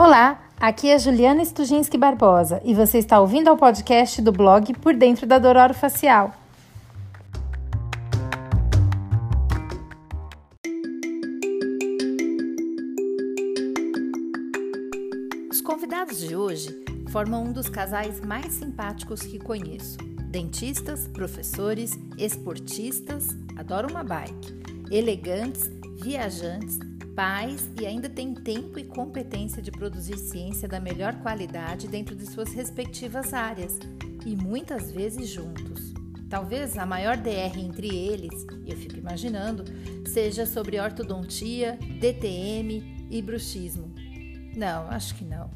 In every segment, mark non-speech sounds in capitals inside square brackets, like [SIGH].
Olá, aqui é Juliana Stujinski Barbosa e você está ouvindo ao podcast do blog Por Dentro da Dor Facial. Os convidados de hoje formam um dos casais mais simpáticos que conheço. Dentistas, professores, esportistas, adoram uma bike, elegantes, viajantes pais e ainda têm tempo e competência de produzir ciência da melhor qualidade dentro de suas respectivas áreas e muitas vezes juntos. Talvez a maior DR entre eles, eu fico imaginando, seja sobre ortodontia, DTM e bruxismo. Não, acho que não.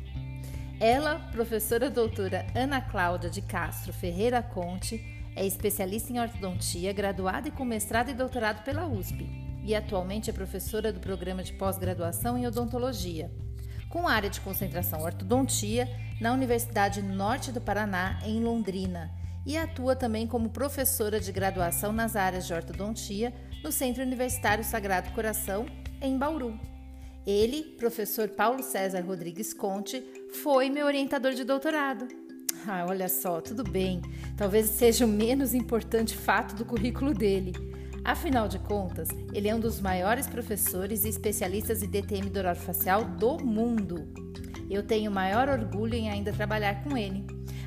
Ela, professora doutora Ana Cláudia de Castro Ferreira Conte, é especialista em ortodontia, graduada e com mestrado e doutorado pela USP e atualmente é professora do programa de pós-graduação em odontologia, com área de concentração ortodontia na Universidade Norte do Paraná, em Londrina, e atua também como professora de graduação nas áreas de ortodontia no Centro Universitário Sagrado Coração, em Bauru. Ele, professor Paulo César Rodrigues Conte, foi meu orientador de doutorado. Ah, olha só, tudo bem. Talvez seja o menos importante fato do currículo dele. Afinal de contas, ele é um dos maiores professores e especialistas em DTM facial do mundo. Eu tenho maior orgulho em ainda trabalhar com ele.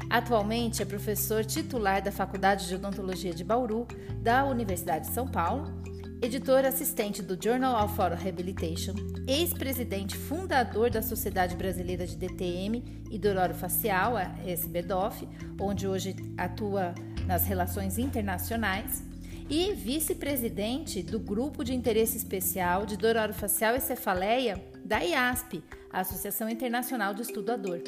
Atualmente é professor titular da Faculdade de Odontologia de Bauru, da Universidade de São Paulo, editor assistente do Journal of Oral Rehabilitation, ex-presidente fundador da Sociedade Brasileira de DTM e Facial, a SBDOF, onde hoje atua nas relações internacionais e vice-presidente do Grupo de Interesse Especial de Dor Orofacial e Cefaleia da IASP, a Associação Internacional de Estudo à Dor.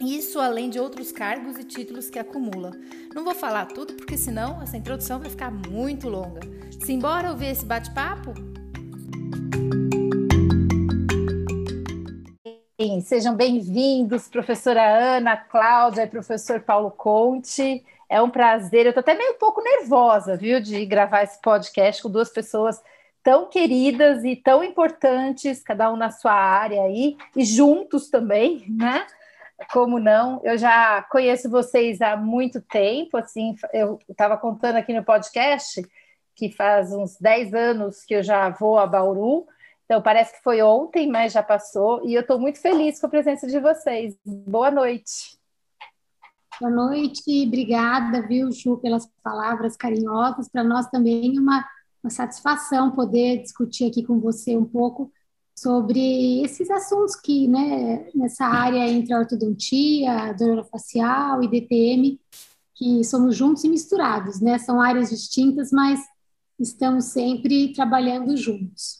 Isso além de outros cargos e títulos que acumula. Não vou falar tudo porque senão essa introdução vai ficar muito longa. Simbora ouvir esse bate-papo? Sejam bem-vindos, professora Ana, Cláudia e professor Paulo Conte. É um prazer. Eu estou até meio um pouco nervosa, viu, de gravar esse podcast com duas pessoas tão queridas e tão importantes, cada um na sua área aí, e juntos também, né? Como não? Eu já conheço vocês há muito tempo, assim, eu estava contando aqui no podcast que faz uns 10 anos que eu já vou a Bauru, então parece que foi ontem, mas já passou, e eu estou muito feliz com a presença de vocês. Boa noite. Boa noite, obrigada, viu, Ju, pelas palavras carinhosas. Para nós também é uma, uma satisfação poder discutir aqui com você um pouco sobre esses assuntos que, né, nessa área entre a ortodontia, dor facial e DTM, que somos juntos e misturados, né? São áreas distintas, mas estamos sempre trabalhando juntos.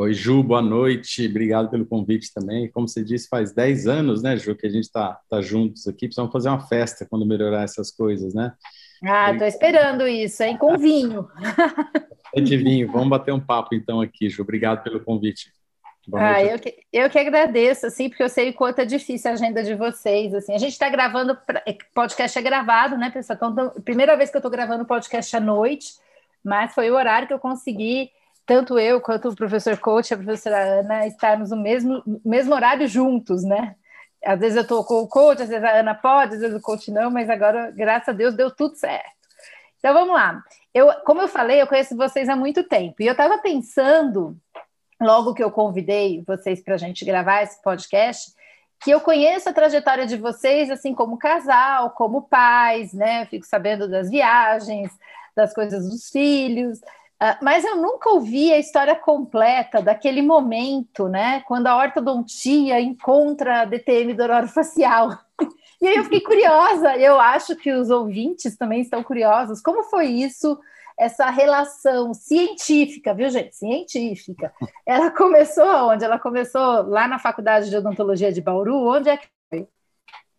Oi, Ju, boa noite. Obrigado pelo convite também. Como você disse, faz 10 anos, né, Ju, que a gente está tá juntos aqui. Precisamos fazer uma festa quando melhorar essas coisas, né? Ah, estou esperando isso, hein? Com vinho. [LAUGHS] É de vinho. Vamos bater um papo então aqui, Ju. Obrigado pelo convite. ah, eu que, eu que agradeço, assim, porque eu sei o quanto é difícil a agenda de vocês, assim. A gente está gravando, é, podcast é gravado, né, pessoal? Então, primeira vez que eu estou gravando podcast à noite, mas foi o horário que eu consegui tanto eu quanto o professor coach, a professora Ana, estarmos no mesmo, mesmo horário juntos, né? Às vezes eu estou com o coach, às vezes a Ana pode, às vezes o coach não, mas agora, graças a Deus, deu tudo certo. Então vamos lá. Eu, como eu falei, eu conheço vocês há muito tempo, e eu estava pensando, logo que eu convidei vocês para a gente gravar esse podcast, que eu conheço a trajetória de vocês, assim, como casal, como pais, né? Eu fico sabendo das viagens, das coisas dos filhos. Uh, mas eu nunca ouvi a história completa daquele momento, né? Quando a ortodontia encontra a DTM facial. [LAUGHS] E aí eu fiquei curiosa, eu acho que os ouvintes também estão curiosos. Como foi isso, essa relação científica, viu, gente? Científica. Ela [LAUGHS] começou onde? Ela começou lá na Faculdade de Odontologia de Bauru. Onde é que foi?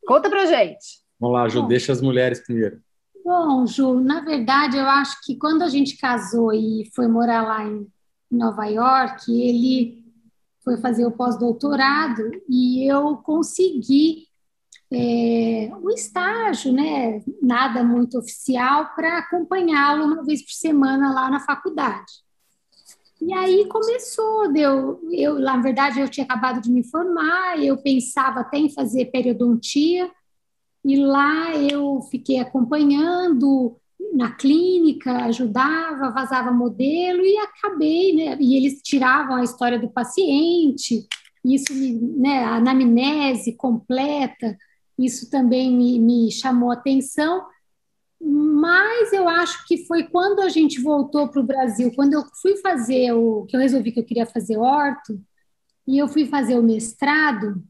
Conta pra gente. Vamos lá, Ju, deixa as mulheres primeiro. Bom, Ju, na verdade, eu acho que quando a gente casou e foi morar lá em Nova York, ele foi fazer o pós-doutorado e eu consegui é, um estágio, né, nada muito oficial, para acompanhá-lo uma vez por semana lá na faculdade. E aí começou, deu, eu, na verdade, eu tinha acabado de me formar, eu pensava até em fazer periodontia, e lá eu fiquei acompanhando na clínica, ajudava, vazava modelo e acabei, né? E eles tiravam a história do paciente, isso, né, a anamnese completa, isso também me, me chamou atenção. Mas eu acho que foi quando a gente voltou para o Brasil, quando eu fui fazer o que eu resolvi que eu queria fazer orto, e eu fui fazer o mestrado,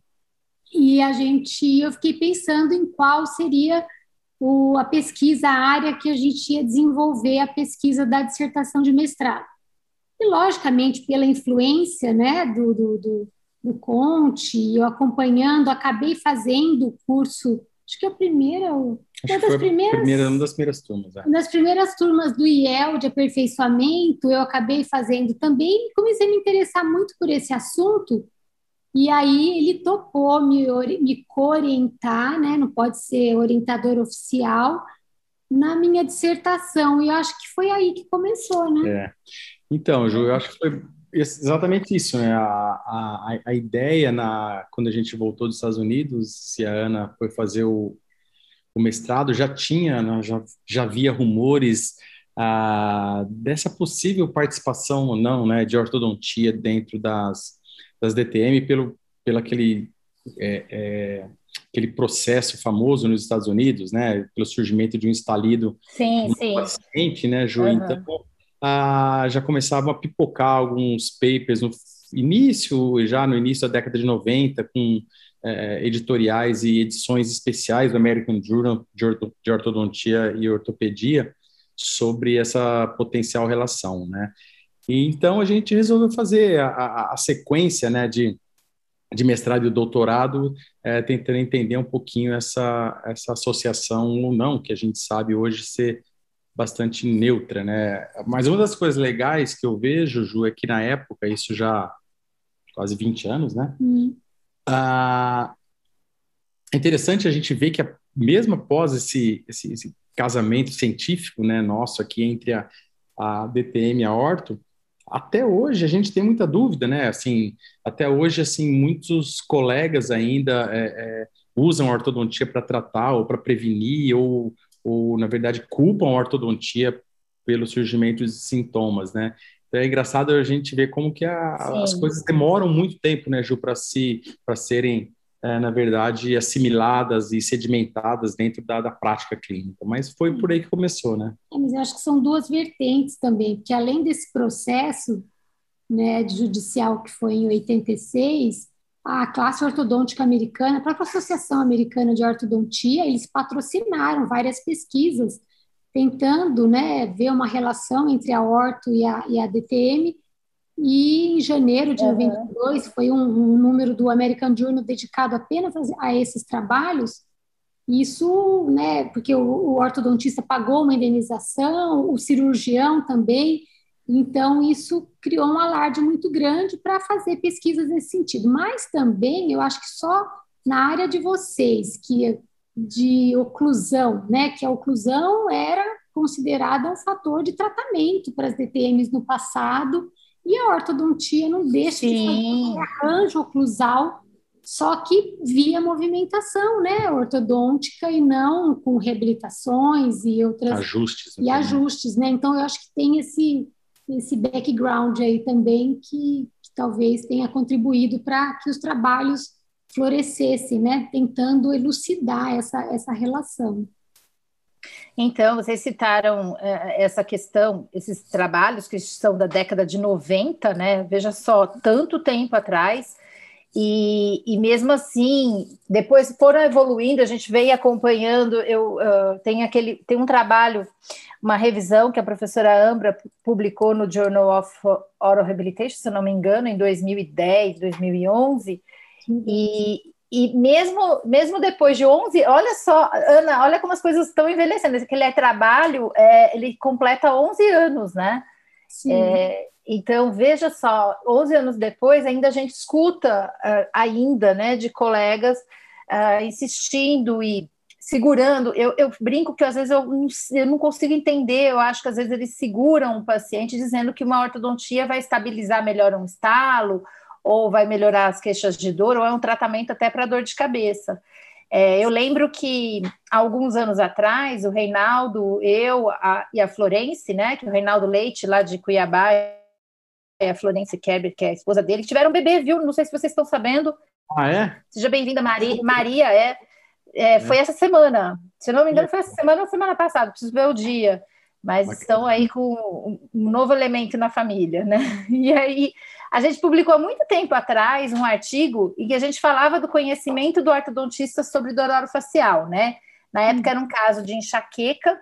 e a gente eu fiquei pensando em qual seria o, a pesquisa, a área que a gente ia desenvolver a pesquisa da dissertação de mestrado. E, logicamente, pela influência né, do, do, do, do Conte, eu acompanhando, acabei fazendo o curso, acho que é a primeira, uma das primeiras, primeira, uma das primeiras turmas. É. Das primeiras turmas do IEL de aperfeiçoamento, eu acabei fazendo também, comecei a me interessar muito por esse assunto, e aí ele topou me, me orientar, né? não pode ser orientador oficial, na minha dissertação. E eu acho que foi aí que começou, né? É. Então, Ju, eu acho que foi exatamente isso, né? A, a, a ideia na quando a gente voltou dos Estados Unidos, se a Ana foi fazer o, o mestrado, já tinha, né? já, já havia rumores ah, dessa possível participação ou não, né, de ortodontia dentro das das DTM pelo, pelo aquele, é, é, aquele processo famoso nos Estados Unidos, né, pelo surgimento de um estalido sim, sim. paciente, né, Ju? Uhum. Então, ah, já começavam a pipocar alguns papers no início, já no início da década de 90, com é, editoriais e edições especiais do American Journal de Ortodontia e Ortopedia sobre essa potencial relação, né? E, então a gente resolveu fazer a, a, a sequência né, de, de mestrado e doutorado, é, tentando entender um pouquinho essa, essa associação ou não, que a gente sabe hoje ser bastante neutra, né? Mas uma das coisas legais que eu vejo, Ju, é que na época, isso já quase 20 anos, né? Uhum. Ah, é interessante a gente ver que a, mesmo após esse, esse, esse, casamento científico, né, nosso aqui entre a, a DTM e a Orto, até hoje a gente tem muita dúvida, né? Assim, até hoje, assim, muitos colegas ainda é, é, usam a ortodontia para tratar ou para prevenir ou, ou, na verdade, culpam a ortodontia pelo surgimento de sintomas, né? Então, é engraçado a gente ver como que a, as coisas demoram muito tempo, né, Ju, para se, para serem é, na verdade, assimiladas e sedimentadas dentro da, da, prática clínica. Mas foi por aí que começou, né? É, mas eu acho que são duas vertentes também, porque além desse processo né, judicial que foi em 86, a classe ortodôntica americana, a própria Associação Americana de Ortodontia, eles patrocinaram várias pesquisas tentando né, ver uma relação entre a orto e a, e a DTM, e em janeiro de uhum. 92 foi um, um, número do American Journal dedicado apenas a, a esses trabalhos. Isso, né, porque o, o, ortodontista pagou uma indenização, o cirurgião também. Então, isso criou um alarde muito grande para fazer pesquisas nesse sentido. Mas também, eu acho que só na área de vocês, que é de oclusão, né, que a oclusão era considerada um fator de tratamento para as DTMs no passado, e a ortodontia não deixa Sim. de fazer um arranjo oclusal, só que via movimentação, né, ortodôntica e não com reabilitações e outras ajustes e ajustes, né? Então eu acho que tem esse esse background aí também que, que talvez tenha contribuído para que os trabalhos florescessem, né? Tentando elucidar essa essa relação. Então, vocês citaram uh, essa questão, esses trabalhos que são da década de 90, né? Veja só, tanto tempo atrás, e, e mesmo assim, depois foram evoluindo, a gente veio acompanhando. Eu uh, tenho aquele, tem um trabalho, uma revisão que a professora Ambra publicou no Journal of Oral Rehabilitation, se não me engano, em 2010, 2011. E, e mesmo, mesmo depois de 11, olha só, Ana, olha como as coisas estão envelhecendo. Aquele é trabalho, é, ele completa 11 anos, né? É, então, veja só, 11 anos depois, ainda a gente escuta uh, ainda, né, de colegas uh, insistindo e segurando. Eu, eu, brinco que às vezes eu não, eu não consigo entender. Eu acho que às vezes eles seguram o paciente dizendo que uma ortodontia vai estabilizar melhor um estalo, ou vai melhorar as queixas de dor, ou é um tratamento até para dor de cabeça. É, eu lembro que alguns anos atrás, o Reinaldo, eu a, e a Florence, né, que é o Reinaldo Leite, lá de Cuiabá, e a Florence Kerber, que é a esposa dele, tiveram um bebê, viu? Não sei se vocês estão sabendo. Ah, é? Seja bem-vinda, Maria. Maria, é, é, Foi essa semana. Se não me engano, foi essa semana ou semana passada, preciso ver o dia. Mas Bacana. estão aí com um novo elemento na família, né? [LAUGHS] E aí, a gente publicou há muito tempo atrás um artigo em que a gente falava do conhecimento do ortodontista sobre dor orofacial, né? Na época era um caso de enxaqueca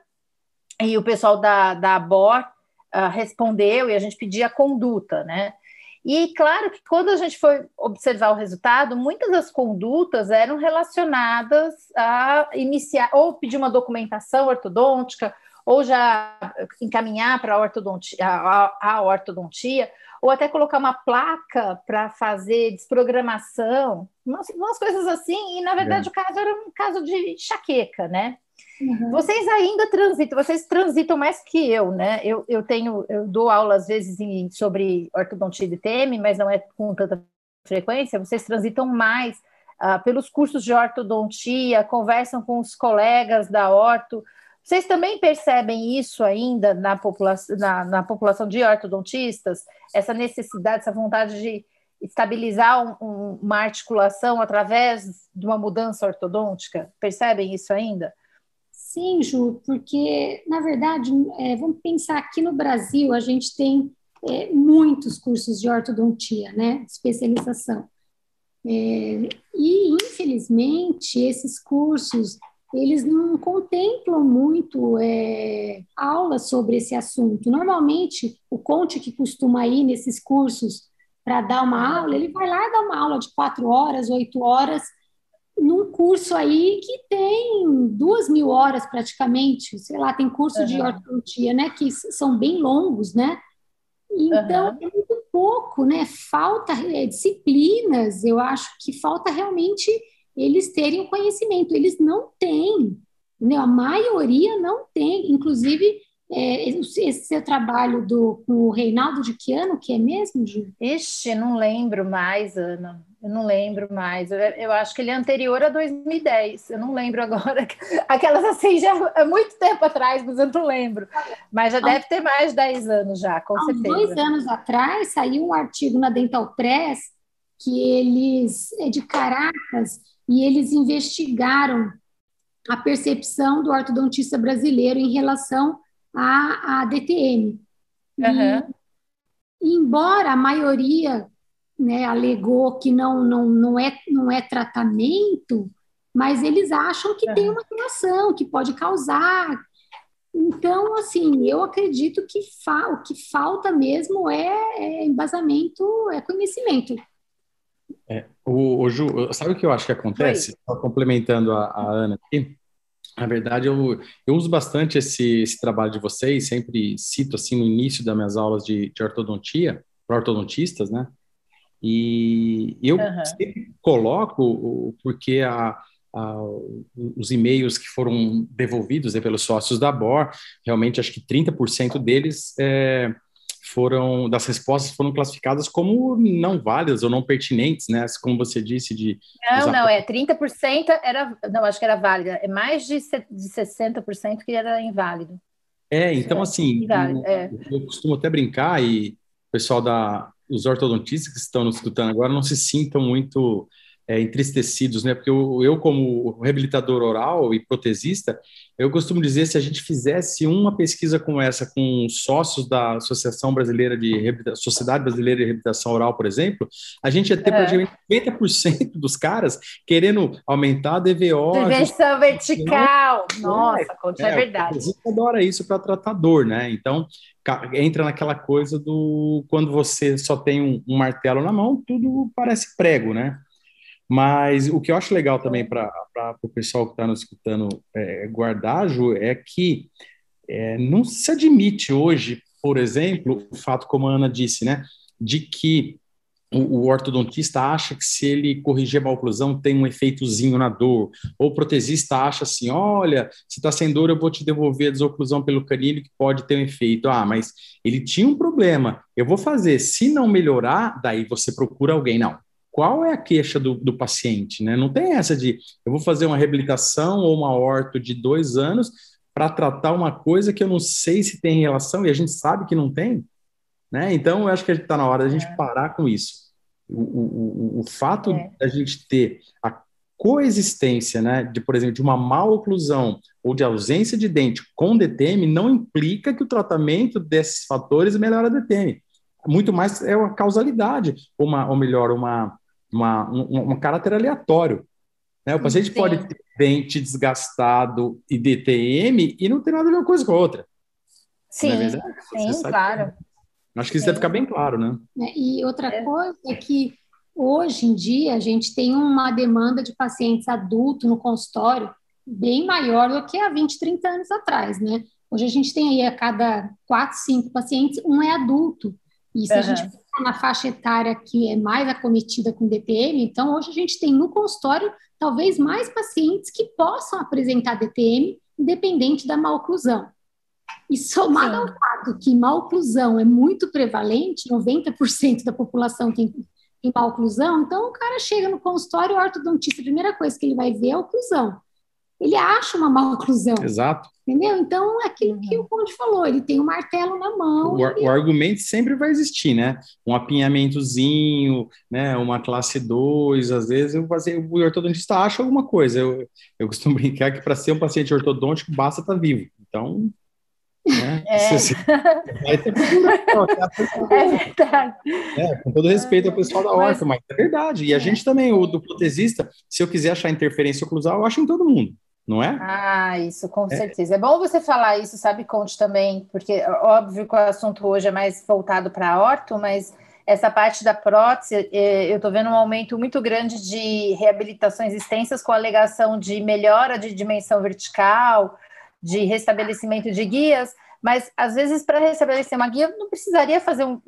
e o pessoal da, da ABOR uh, respondeu e a gente pedia conduta, né? E claro que quando a gente foi observar o resultado, muitas das condutas eram relacionadas a iniciar ou pedir uma documentação ortodôntica ou já encaminhar para a ortodontia, a, a ortodontia ou até colocar uma placa para fazer desprogramação, umas, umas, coisas assim, e na verdade é. o caso era um caso de enxaqueca, né? Uhum. Vocês ainda transitam, vocês transitam mais que eu, né? Eu, eu tenho, eu dou aula às vezes em, sobre ortodontia de TM, mas não é com tanta frequência, vocês transitam mais uh, pelos cursos de ortodontia, conversam com os colegas da orto, vocês também percebem isso ainda na população, na, na população de ortodontistas? Essa necessidade, essa vontade de estabilizar um, um, uma articulação através de uma mudança ortodôntica? Percebem isso ainda? Sim, Ju, porque, na verdade, é, vamos pensar aqui no Brasil, a gente tem é, muitos cursos de ortodontia, né, especialização. É, e, infelizmente, esses cursos eles não contemplam muito é, aulas sobre esse assunto. Normalmente, o Conte que costuma ir nesses cursos para dar uma aula, ele vai lá dá uma aula de quatro horas, oito horas, num curso aí que tem duas mil horas praticamente, sei lá, tem curso uhum. de ortodontia, né, que são bem longos, né? Então, uhum. é muito pouco, né? Falta é, disciplinas, eu acho que falta realmente eles terem o conhecimento. Eles não têm, entendeu? a maioria não tem. Inclusive, é, esse seu trabalho do, com o Reinaldo de que ano que é mesmo, Ju? Ixi, não lembro mais, Ana. Eu não lembro mais. Eu, eu, acho que ele é anterior a 2010. Eu não lembro agora. [LAUGHS] Aquelas assim, já há muito tempo atrás, mas eu não lembro. Mas já deve ter mais de 10 anos já, com há certeza. dois anos atrás, saiu um artigo na Dental Press que eles, é de Caracas, e eles investigaram a percepção do ortodontista brasileiro em relação à, à DTM. Uhum. E, embora a maioria né, alegou que não, não, não, é, não é tratamento, mas eles acham que uhum. tem uma relação, que pode causar. Então, assim, eu acredito que fa o que falta mesmo é, é embasamento, é conhecimento. É, o, o, Ju, sabe o que eu acho que acontece? complementando a, a, Ana aqui. Na verdade, eu, eu uso bastante esse, esse trabalho de vocês, sempre cito assim no início das minhas aulas de, de ortodontia, para ortodontistas, né? E eu uhum. sempre coloco, porque a, a, os e-mails que foram devolvidos né, pelos sócios da BOR, realmente acho que 30% deles é, foram das respostas foram classificadas como não válidas ou não pertinentes, né? Como você disse de Não, não, é 30% era, não, acho que era válida, é mais de de 60% que era inválido. É, então assim, inválido, eu, é. eu costumo até brincar e o pessoal da os ortodontistas que estão nos escutando agora não se sintam muito é, entristecidos, né? Porque eu, eu, como reabilitador oral e protesista, eu costumo dizer se a gente fizesse uma pesquisa como essa com sócios da Associação Brasileira de Sociedade Brasileira de Reabilitação Oral, por exemplo, a gente ia ter é. praticamente 50% dos caras querendo aumentar a DVO. Inversão vertical. Nossa, é, é, é verdade. A gente adora isso para tratador, né? Então, entra naquela coisa do quando você só tem um, um martelo na mão, tudo parece prego, né? Mas o que eu acho legal também para o pessoal que está nos escutando é, guardar, Ju, é que é, não se admite hoje, por exemplo, o fato, como a Ana disse, né, de que o, o, ortodontista acha que se ele corrigir a maloclusão tem um efeitozinho na dor, ou o protesista acha assim, olha, se está sem dor eu vou te devolver a desoclusão pelo canino que pode ter um efeito. Ah, mas ele tinha um problema, eu vou fazer, se não melhorar, daí você procura alguém. Não, qual é a queixa do, do paciente, né? Não tem essa de, eu vou fazer uma reabilitação ou uma orto de dois anos para tratar uma coisa que eu não sei se tem relação, e a gente sabe que não tem, né? Então, eu acho que está na hora da gente é. parar com isso. O, o, o, o fato é. da gente ter a coexistência, né, de, por exemplo, de uma mal oclusão ou de ausência de dente com DTM não implica que o tratamento desses fatores melhora a DTM. Muito mais é uma causalidade, uma, ou melhor, uma, uma, um, um caráter aleatório. Né? O paciente Sim. pode ter dente desgastado e DTM e não ter nada a ver uma coisa com a outra. Sim, é sim, claro. Acho que isso deve ficar bem claro, né? É, e outra é. coisa é que hoje em dia a gente tem uma demanda de pacientes adultos no consultório bem maior do que há 20, 30 anos atrás, né? Hoje a gente tem aí a cada quatro, cinco pacientes, um é adulto. E se uhum. a gente na faixa etária que é mais acometida com DTM, então hoje a gente tem no consultório talvez mais pacientes que possam apresentar DTM independente da maloclusão. E somado Sim. ao fato que maloclusão é muito prevalente, 90% da população tem, tem maloclusão, então o cara chega no consultório, o ortodontista, a primeira coisa que ele vai ver é a oclusão. Ele acha uma maloclusão. [LAUGHS] Exato. Entendeu? Então, é aquilo que o Conde falou, ele tem o um martelo na mão. O, o, argumento sempre vai existir, né? Um apinhamentozinho, né? uma classe 2, às vezes eu fazer, o ortodontista acha alguma coisa. Eu, eu costumo [LAUGHS] brincar que para ser um paciente ortodôntico basta estar tá vivo. Então, né? [LAUGHS] É. Você, é verdade. É, com todo respeito ao pessoal da horta, mas, mas é verdade. E a é. gente também, o do protesista, se eu quiser achar interferência oclusal, eu acho em todo mundo. Não é? Ah, isso, com é. certeza. É bom você falar isso, sabe, Conte, também, porque óbvio que o assunto hoje é mais voltado para a orto, mas essa parte da prótese, é, eu estou vendo um aumento muito grande de reabilitações extensas com alegação de melhora de dimensão vertical, de restabelecimento de guias, mas às vezes para restabelecer uma guia não precisaria fazer um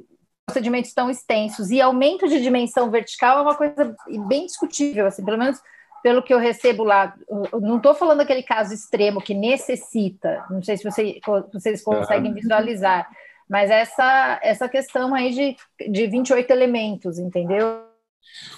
procedimentos tão extensos e aumento de dimensão vertical é uma coisa bem discutível, assim, pelo menos pelo que eu recebo lá, não estou falando daquele caso extremo que necessita, não sei se você, vocês conseguem visualizar, mas essa, essa questão aí de, de 28 elementos, entendeu?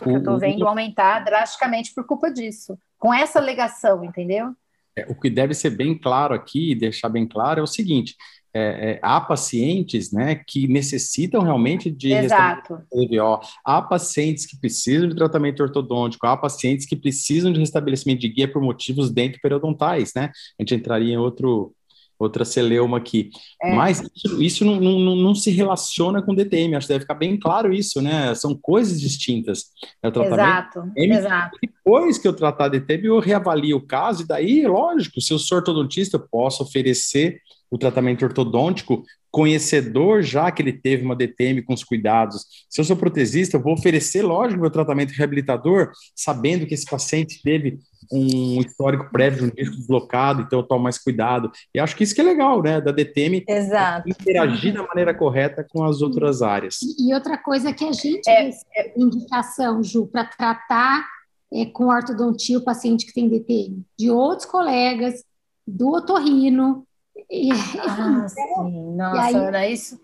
Eu estou vendo aumentar drasticamente por culpa disso, com essa alegação, entendeu? É, o que deve ser bem claro aqui, deixar bem claro, é o seguinte: é, é, há pacientes né, que necessitam realmente de Exato. LVO, há pacientes que precisam de tratamento ortodôntico, há pacientes que precisam de restabelecimento de guia por motivos dentro periodontais, né? A gente entraria em outro, outra celeuma aqui. É. Mas isso, isso não, não, não, se relaciona com DTM, acho que deve ficar bem claro isso, né? São coisas distintas. É o tratamento exato, DTM, exato. Depois que eu tratar DTM, eu reavalio o caso, e daí, lógico, se eu sou ortodontista, eu posso oferecer o tratamento ortodôntico conhecedor já que ele teve uma DTM com os cuidados. Se eu sou protesista, eu vou oferecer, lógico, meu tratamento reabilitador, sabendo que esse paciente teve um histórico prévio de um disco deslocado, então eu tomo mais cuidado. E acho que isso que é legal, né, da DTM Exato. interagir da maneira correta com as outras áreas. E outra coisa que a gente é, é indicação, Ju, para tratar é, com ortodontia o paciente que tem DTM, de outros colegas, do otorrino, e, ah, sim. Nossa, aí... era isso.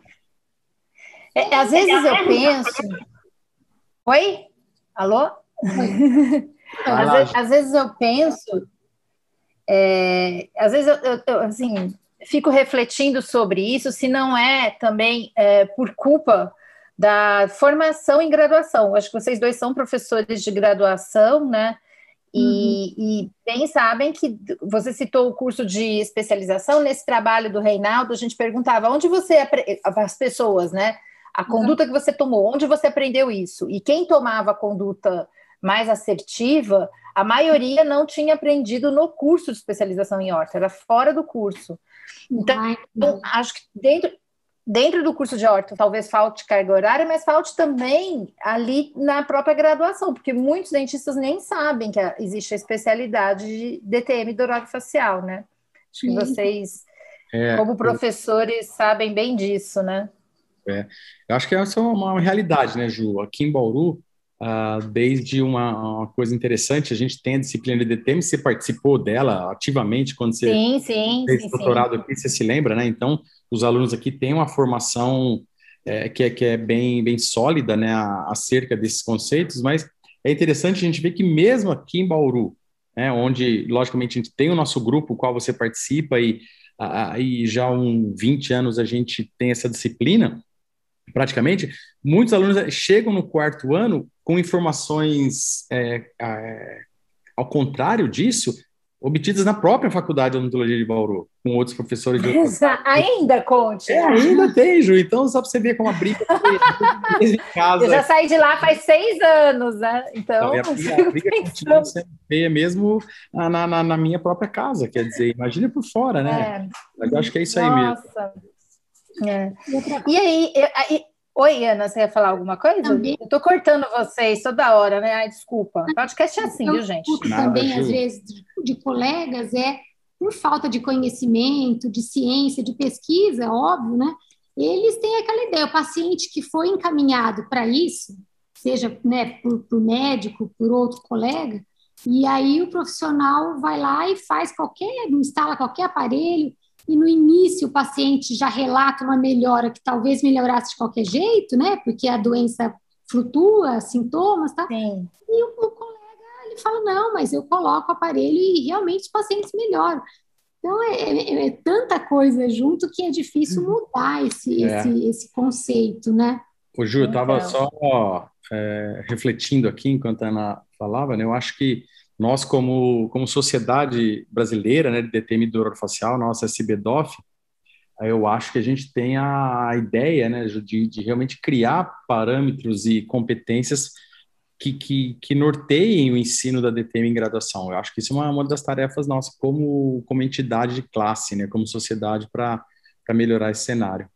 É, às vezes eu penso. Oi? Alô? [LAUGHS] às, vezes, às, vezes, eu penso. É, às vezes eu, eu, eu, assim, fico refletindo sobre isso, se não é também é, por culpa da formação em graduação. Acho que vocês dois são professores de graduação, né? E, uhum. e, bem sabem que você citou o curso de especialização nesse trabalho do Reinaldo, a gente perguntava onde você as pessoas, né? A uhum. conduta uhum. que você tomou, onde você aprendeu isso? E quem tomava a conduta mais assertiva, a maioria não tinha aprendido no curso de especialização em horta, era fora do curso. Então, então acho que dentro dentro do curso de horta talvez falte carga horária, mas falte também ali na própria graduação, porque muitos dentistas nem sabem que existe a especialidade de DTM facial, né? Acho que vocês, é, como professores, sabem bem disso, né? É. Eu acho que essa é uma realidade, né, Ju? Aqui em Bauru, uh, desde uma, uma, coisa interessante, a gente tem a disciplina de DTM, você participou dela ativamente quando você sim, sim, fez sim, doutorado sim. aqui, você se lembra, né? Então, os alunos aqui têm uma formação é, que, é, que é bem, bem sólida, né, acerca desses conceitos, mas é interessante a gente ver que mesmo aqui em Bauru, né, onde, logicamente, a gente tem o nosso grupo, o qual você participa, e, aí já há um 20 anos a gente tem essa disciplina, praticamente, muitos alunos chegam no quarto ano com informações é, é, ao contrário disso, obtidas na própria faculdade de odontologia de Bauru, com outros professores de outros... Ainda, conte. É, ainda tem, Ju. Então, só para você ver como a briga em casa. Eu já saí de lá faz seis anos, né? Então, então a [LAUGHS] briga, a briga continua sendo feia mesmo na, na, na, minha própria casa, quer dizer, imagina por fora, né? É. Eu acho que é isso aí Nossa. mesmo. É. E aí, Oi, Ana, você ia falar alguma coisa? Também. Eu tô cortando vocês toda hora, né? Ai, desculpa. Podcast é assim, eu viu, gente? também, às vezes, de, de, colegas, é por falta de conhecimento, de ciência, de pesquisa, óbvio, né? Eles têm aquela ideia, o paciente que foi encaminhado para isso, seja né, por, por médico, por outro colega, e aí o profissional vai lá e faz qualquer, instala qualquer aparelho, e no início o paciente já relata uma melhora que talvez melhorasse de qualquer jeito, né? Porque a doença flutua, sintomas, tá? Sim. E o, o, colega ele fala não, mas eu coloco o aparelho e realmente os pacientes melhoram. Então é, é, é tanta coisa junto que é difícil uhum. mudar esse, é. esse, esse conceito, né? O Ju, eu estava então. só é, refletindo aqui enquanto a Ana falava, né? Eu acho que nós, como, como sociedade brasileira né, de DTM do orofacial, nossa SBDOF, eu acho que a gente tem a ideia né, de, de realmente criar parâmetros e competências que, que, que, norteiem o ensino da DTM em graduação. Eu acho que isso é uma, uma das tarefas nossas como, como entidade de classe, né, como sociedade, para melhorar esse cenário.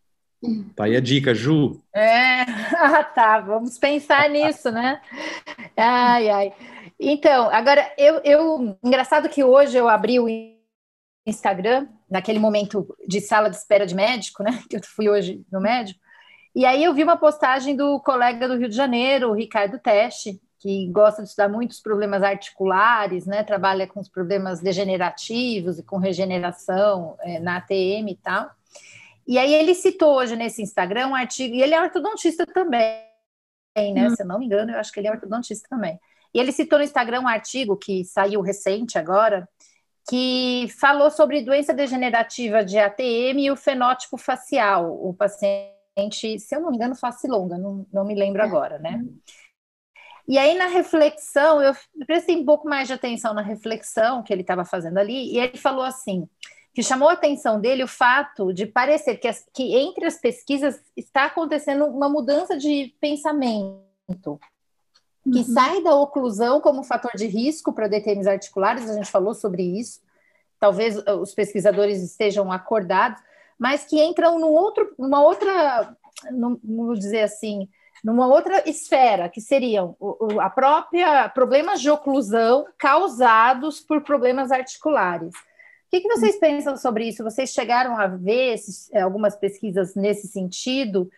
Tá aí a dica, Ju. É, [LAUGHS] ah, tá, vamos pensar nisso, né? Ai, ai. Então, agora, eu, eu. Engraçado que hoje eu abri o Instagram, naquele momento de sala de espera de médico, né? [LAUGHS] Que eu fui hoje no médico. E aí eu vi uma postagem do colega do Rio de Janeiro, o Ricardo Teste, que gosta de estudar muitos problemas articulares, né? Trabalha com os problemas degenerativos e com regeneração é, na ATM e tal. E aí ele citou hoje nesse Instagram um artigo, e ele é ortodontista também, né? Hum. Se eu não me engano, eu acho que ele é ortodontista também. E ele citou no Instagram um artigo que saiu recente agora, que falou sobre doença degenerativa de ATM e o fenótipo facial. O paciente, se eu não me engano, face longa, não, não me lembro agora, né? E aí, na reflexão, eu prestei um pouco mais de atenção na reflexão que ele estava fazendo ali, e ele falou assim: que chamou a atenção dele o fato de parecer que, as, que entre as pesquisas está acontecendo uma mudança de pensamento que uhum. sai da oclusão como fator de risco para DTMs articulares, a gente falou sobre isso, talvez uh, os pesquisadores estejam acordados, mas que entram num outro, numa outra, vamos dizer assim, numa outra esfera, que seriam a própria problemas de oclusão causados por problemas articulares. O que, que vocês pensam sobre isso? Vocês chegaram a ver esses, eh, algumas pesquisas nesse sentido?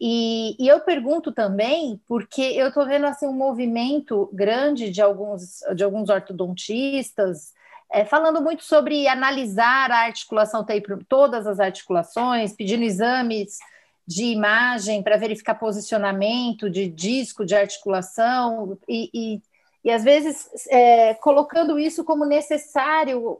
E, e, eu pergunto também, porque eu estou vendo assim, um movimento grande de alguns, de alguns ortodontistas é, falando muito sobre analisar a articulação, todas as articulações, pedindo exames de imagem para verificar posicionamento de disco, de articulação, e, e, e às vezes é, colocando isso como necessário,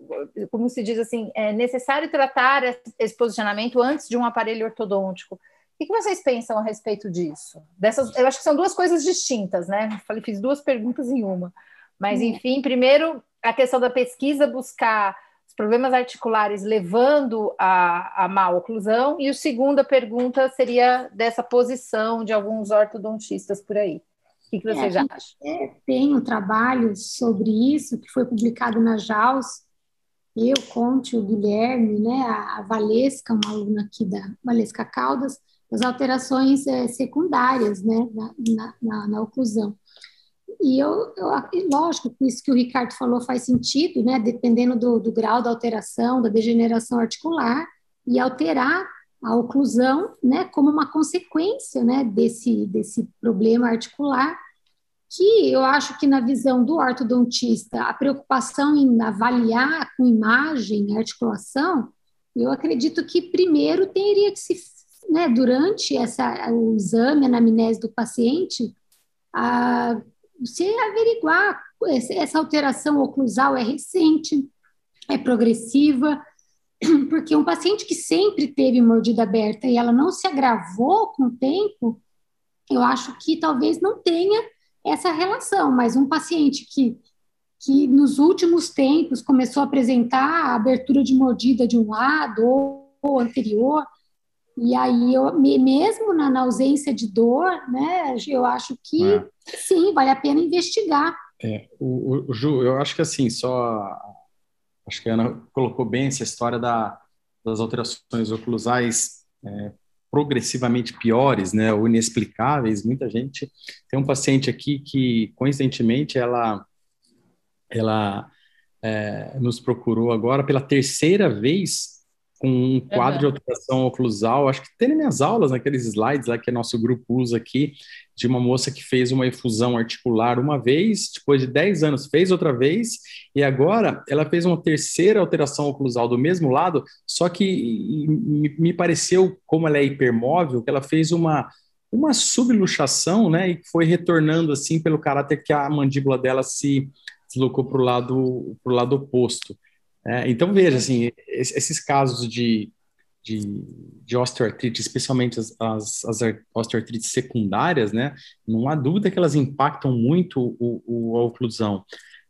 como se diz assim, é necessário tratar esse posicionamento antes de um aparelho ortodôntico. O que vocês pensam a respeito disso? Dessas, eu acho que são duas coisas distintas, né? Falei, fiz duas perguntas em uma. Mas, uhum. enfim, primeiro, a questão da pesquisa buscar os problemas articulares levando a, a má oclusão, e a segunda pergunta seria dessa posição de alguns ortodontistas por aí. O que, que é, vocês é, acham? É, tem um trabalho sobre isso que foi publicado na JAUS, eu, Conte, o Guilherme, né, a Valesca, uma aluna aqui da Valesca Caldas, as alterações é, secundárias né, na, na, na, oclusão. E eu, eu, lógico isso que o Ricardo falou faz sentido, né, dependendo do, do grau da alteração, da degeneração articular, e alterar a oclusão, né, como uma consequência, né, desse, desse problema articular, que eu acho que na visão do ortodontista, a preocupação em avaliar com imagem a articulação, eu acredito que primeiro teria que se, né, durante essa, o exame, a anamnese do paciente, a, se averiguar essa alteração oclusal é recente, é progressiva, [CLEARS THROAT] porque um paciente que sempre teve mordida aberta e ela não se agravou com o tempo, eu acho que talvez não tenha essa relação, mas um paciente que, que nos últimos tempos começou a apresentar a abertura de mordida de um lado ou, ou anterior, e aí, eu, mesmo na, na, ausência de dor, né, eu acho que é. sim, vale a pena investigar. É, o, o, Ju, eu acho que assim, só acho que a Ana colocou bem essa história da, das alterações oclusais é, progressivamente piores, né, ou inexplicáveis. Muita gente tem um paciente aqui que, coincidentemente, ela ela é, nos procurou agora pela terceira vez com um quadro uhum. de alteração oclusal, acho que tem nas minhas aulas, naqueles slides lá que nosso grupo usa aqui, de uma moça que fez uma efusão articular uma vez, depois de 10 anos fez outra vez, e agora ela fez uma terceira alteração oclusal do mesmo lado, só que me pareceu, como ela é hipermóvel, que ela fez uma uma subluxação, né, e foi retornando assim pelo caráter que a mandíbula dela se deslocou para o lado, pro lado oposto. É, então, veja, assim, esses casos de, de, de osteoartrite, especialmente as, as, as, osteoartrites secundárias, né, não há dúvida que elas impactam muito o, o, a oclusão.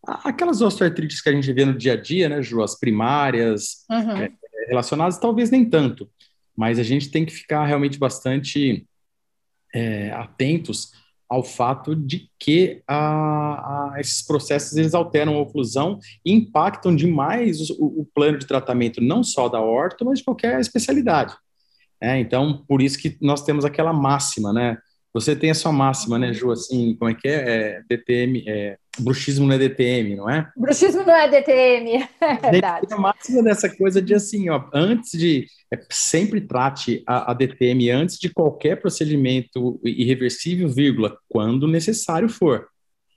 Aquelas osteoartrites que a gente vê no dia a dia, né, Ju, as primárias, uhum. é, relacionadas, talvez nem tanto, mas a gente tem que ficar realmente bastante é, atentos ao fato de que a, a, esses processos eles alteram a oclusão e impactam demais o, o, plano de tratamento, não só da orto, mas de qualquer especialidade. É, então, por isso que nós temos aquela máxima, né? Você tem a sua máxima, né, Ju, assim, como é que é? é DTM, é, bruxismo não é DTM, não é? Bruxismo não é DTM, [LAUGHS] é verdade. A máxima dessa coisa de assim, ó, antes de, é, sempre trate a, a, DTM antes de qualquer procedimento irreversível, vírgula, quando necessário for.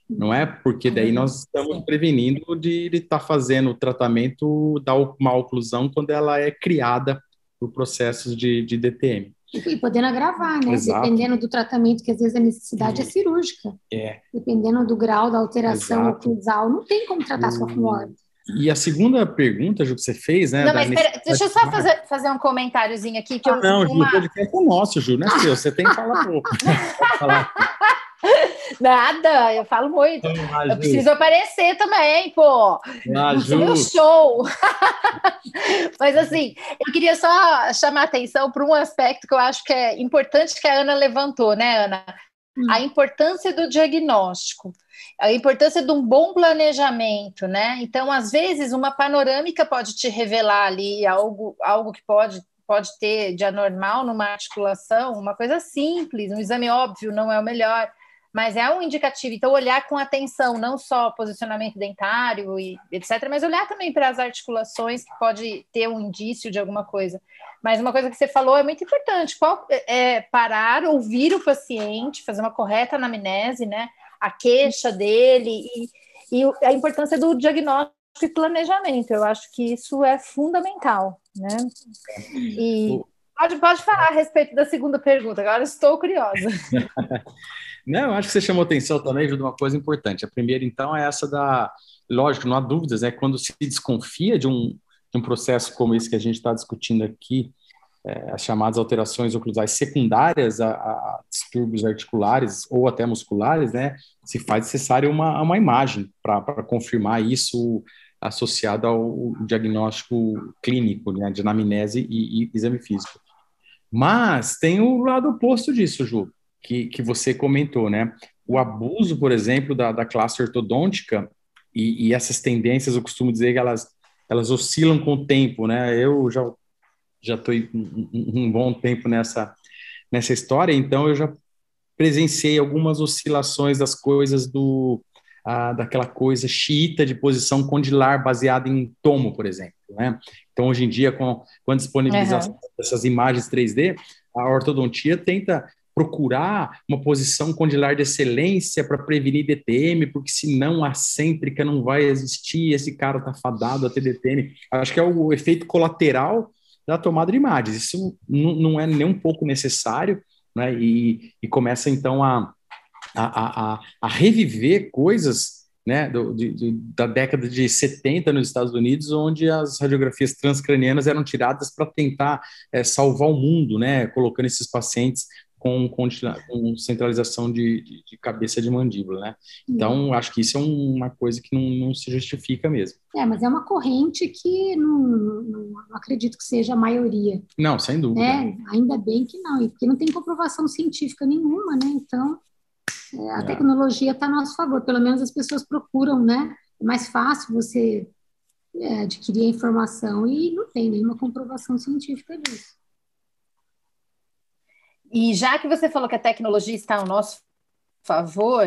Não é? Porque daí uhum. nós estamos prevenindo de estar tá fazendo o tratamento da má oclusão quando ela é criada por processos de, de DTM. E podendo agravar, né? Exato. Dependendo do tratamento, que às vezes a necessidade é cirúrgica. É. Dependendo do grau da alteração oclusal, não tem como tratar só com óleo. E a segunda pergunta, Ju, que você fez, né? Não, mas pera, deixa eu só fazer, fazer um comentáriozinho aqui. Que ah, eu, não, uma... o podcast é nosso, Ju, não é seu. Você tem que falar pouco. [LAUGHS] falar. [LAUGHS] Nada, eu falo muito. Ah, eu preciso aparecer também, pô. Ah, meu show. [LAUGHS] Mas assim, eu queria só chamar a atenção para um aspecto que eu acho que é importante que a Ana levantou, né, Ana? Hum. A importância do diagnóstico, a importância de um bom planejamento, né? Então, às vezes, uma panorâmica pode te revelar ali algo, algo que pode pode ter de anormal numa articulação, uma coisa simples, um exame óbvio não é o melhor, mas é um indicativo. Então, olhar com atenção, não só posicionamento dentário e etc., mas olhar também para as articulações, que pode ter um indício de alguma coisa. Mas uma coisa que você falou é muito importante: qual, é parar, ouvir o paciente, fazer uma correta anamnese, né? A queixa dele e, e a importância do diagnóstico e planejamento. Eu acho que isso é fundamental, né? E pode, pode falar a respeito da segunda pergunta. Agora estou curiosa. [LAUGHS] Não, acho que você chamou atenção também de uma coisa importante. A primeira, então, é essa da. Lógico, não há dúvidas, é né? quando se desconfia de um, de um processo como esse que a gente está discutindo aqui, é, as chamadas alterações oclusais secundárias a, a, distúrbios articulares ou até musculares, né? Se faz necessário uma, uma imagem para confirmar isso associado ao diagnóstico clínico, né, de anamnese e, e exame físico. Mas tem o lado oposto disso, Ju que, que você comentou, né? O abuso, por exemplo, da, da classe ortodôntica e, e, essas tendências, eu costumo dizer que elas, elas oscilam com o tempo, né? Eu já já estou um, um bom tempo nessa nessa história, então eu já presenciei algumas oscilações das coisas do daquela coisa xiita de posição condilar baseada em tomo, por exemplo. Né? Então, hoje em dia, com, com a disponibilização uhum. dessas imagens 3D, a ortodontia tenta procurar uma posição condilar de excelência para prevenir DTM, porque senão a cêntrica não vai existir, esse cara está fadado a ter DTM. Acho que é o efeito colateral da tomada de imagens. Isso não é nem um pouco necessário, né? E, e começa então a, a, a, a reviver coisas né, do, de, da década de 70 nos Estados Unidos, onde as radiografias transcranianas eram tiradas para tentar é, salvar o mundo, né, colocando esses pacientes com, com, com centralização de, de, de, cabeça de mandíbula, né? Então, uhum. acho que isso é uma coisa que não, não, se justifica mesmo. É, mas é uma corrente que não, não, não acredito que seja a maioria. Não, sem dúvida. É, ainda bem que não, porque não tem comprovação científica nenhuma, né? Então, é, a é. tecnologia está a nosso favor, pelo menos as pessoas procuram, né? É mais fácil você é, adquirir a informação e não tem nenhuma comprovação científica disso. E já que você falou que a tecnologia está ao nosso favor,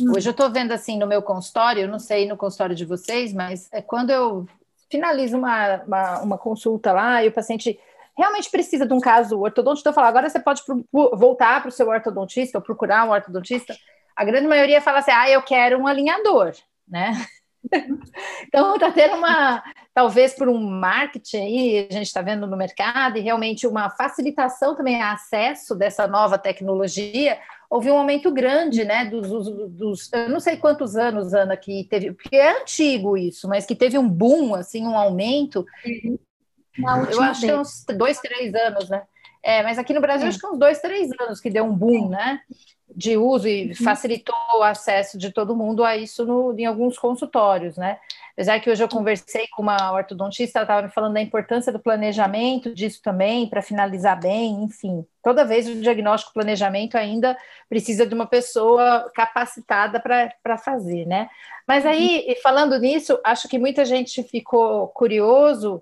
hum. hoje eu estou vendo assim no meu consultório, eu não sei no consultório de vocês, mas é quando eu finalizo uma, uma, uma consulta lá e o paciente realmente precisa de um caso ortodontista, eu falo, agora você pode voltar para o seu ortodontista ou procurar um ortodontista. A grande maioria fala assim, ah, eu quero um alinhador, né? [LAUGHS] então está tendo uma, talvez por um marketing aí, a gente está vendo no mercado, e realmente uma facilitação também a acesso dessa nova tecnologia, houve um aumento grande, né, dos, dos, dos, eu não sei quantos anos, Ana, que teve, porque é antigo isso, mas que teve um boom, assim, um aumento, uhum. Eu acho que é uns dois, três anos, né, é, mas aqui no Brasil, é. acho que uns dois, três anos que deu um boom, né? De uso e uhum. facilitou o acesso de todo mundo a isso no, em alguns consultórios, né? Apesar que hoje eu conversei com uma ortodontista, ela estava me falando da importância do planejamento disso também, para finalizar bem, enfim. Toda vez o diagnóstico planejamento ainda precisa de uma pessoa capacitada para fazer, né? Mas aí, uhum. falando nisso, acho que muita gente ficou curioso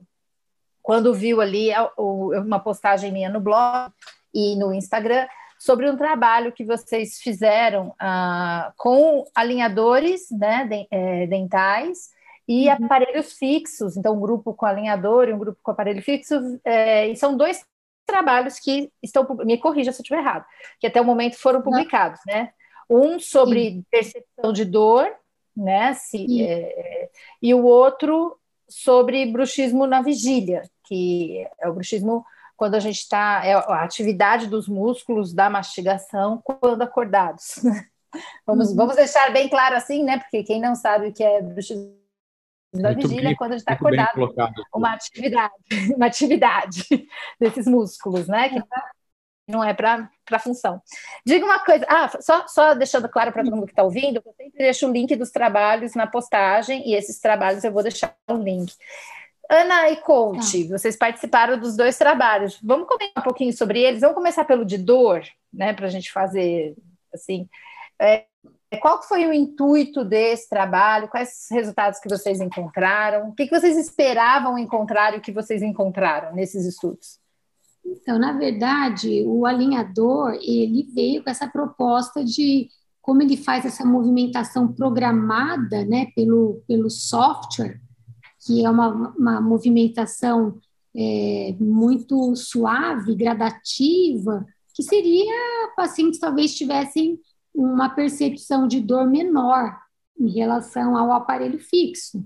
quando viu ali uma postagem minha no blog e no Instagram sobre um trabalho que vocês fizeram ah, com alinhadores né, é, dentais e uhum. aparelhos fixos, então um grupo com alinhador e um grupo com aparelho fixo, é, e são dois trabalhos que estão, me corrija se eu estiver errado, que até o momento foram publicados, Não. né? Um sobre Sim. percepção de dor, né? Se, é, e o outro sobre bruxismo na vigília, que é o bruxismo quando a gente está, é a atividade dos músculos da mastigação quando acordados. [LAUGHS] vamos, uhum. vamos deixar bem claro assim, né? Porque quem não sabe o que é bruxismo da muito vigília bem, quando a gente está acordado, uma atividade, [LAUGHS] uma atividade desses músculos, né? Que não é para a função. Diga uma coisa, ah, só, só deixando claro para todo mundo que está ouvindo, eu sempre deixo o link dos trabalhos na postagem, e esses trabalhos eu vou deixar o link. Ana e Conte, tá. vocês participaram dos dois trabalhos. Vamos comentar um pouquinho sobre eles. Vamos começar pelo de dor, né? Para a gente fazer assim. É, qual foi o intuito desse trabalho? Quais resultados que vocês encontraram? O que, que vocês esperavam encontrar e o que vocês encontraram nesses estudos? Então, na verdade, o alinhador ele veio com essa proposta de como ele faz essa movimentação programada, né, pelo pelo software que é uma, uma movimentação é, muito suave, gradativa, que seria pacientes talvez tivessem uma percepção de dor menor em relação ao aparelho fixo.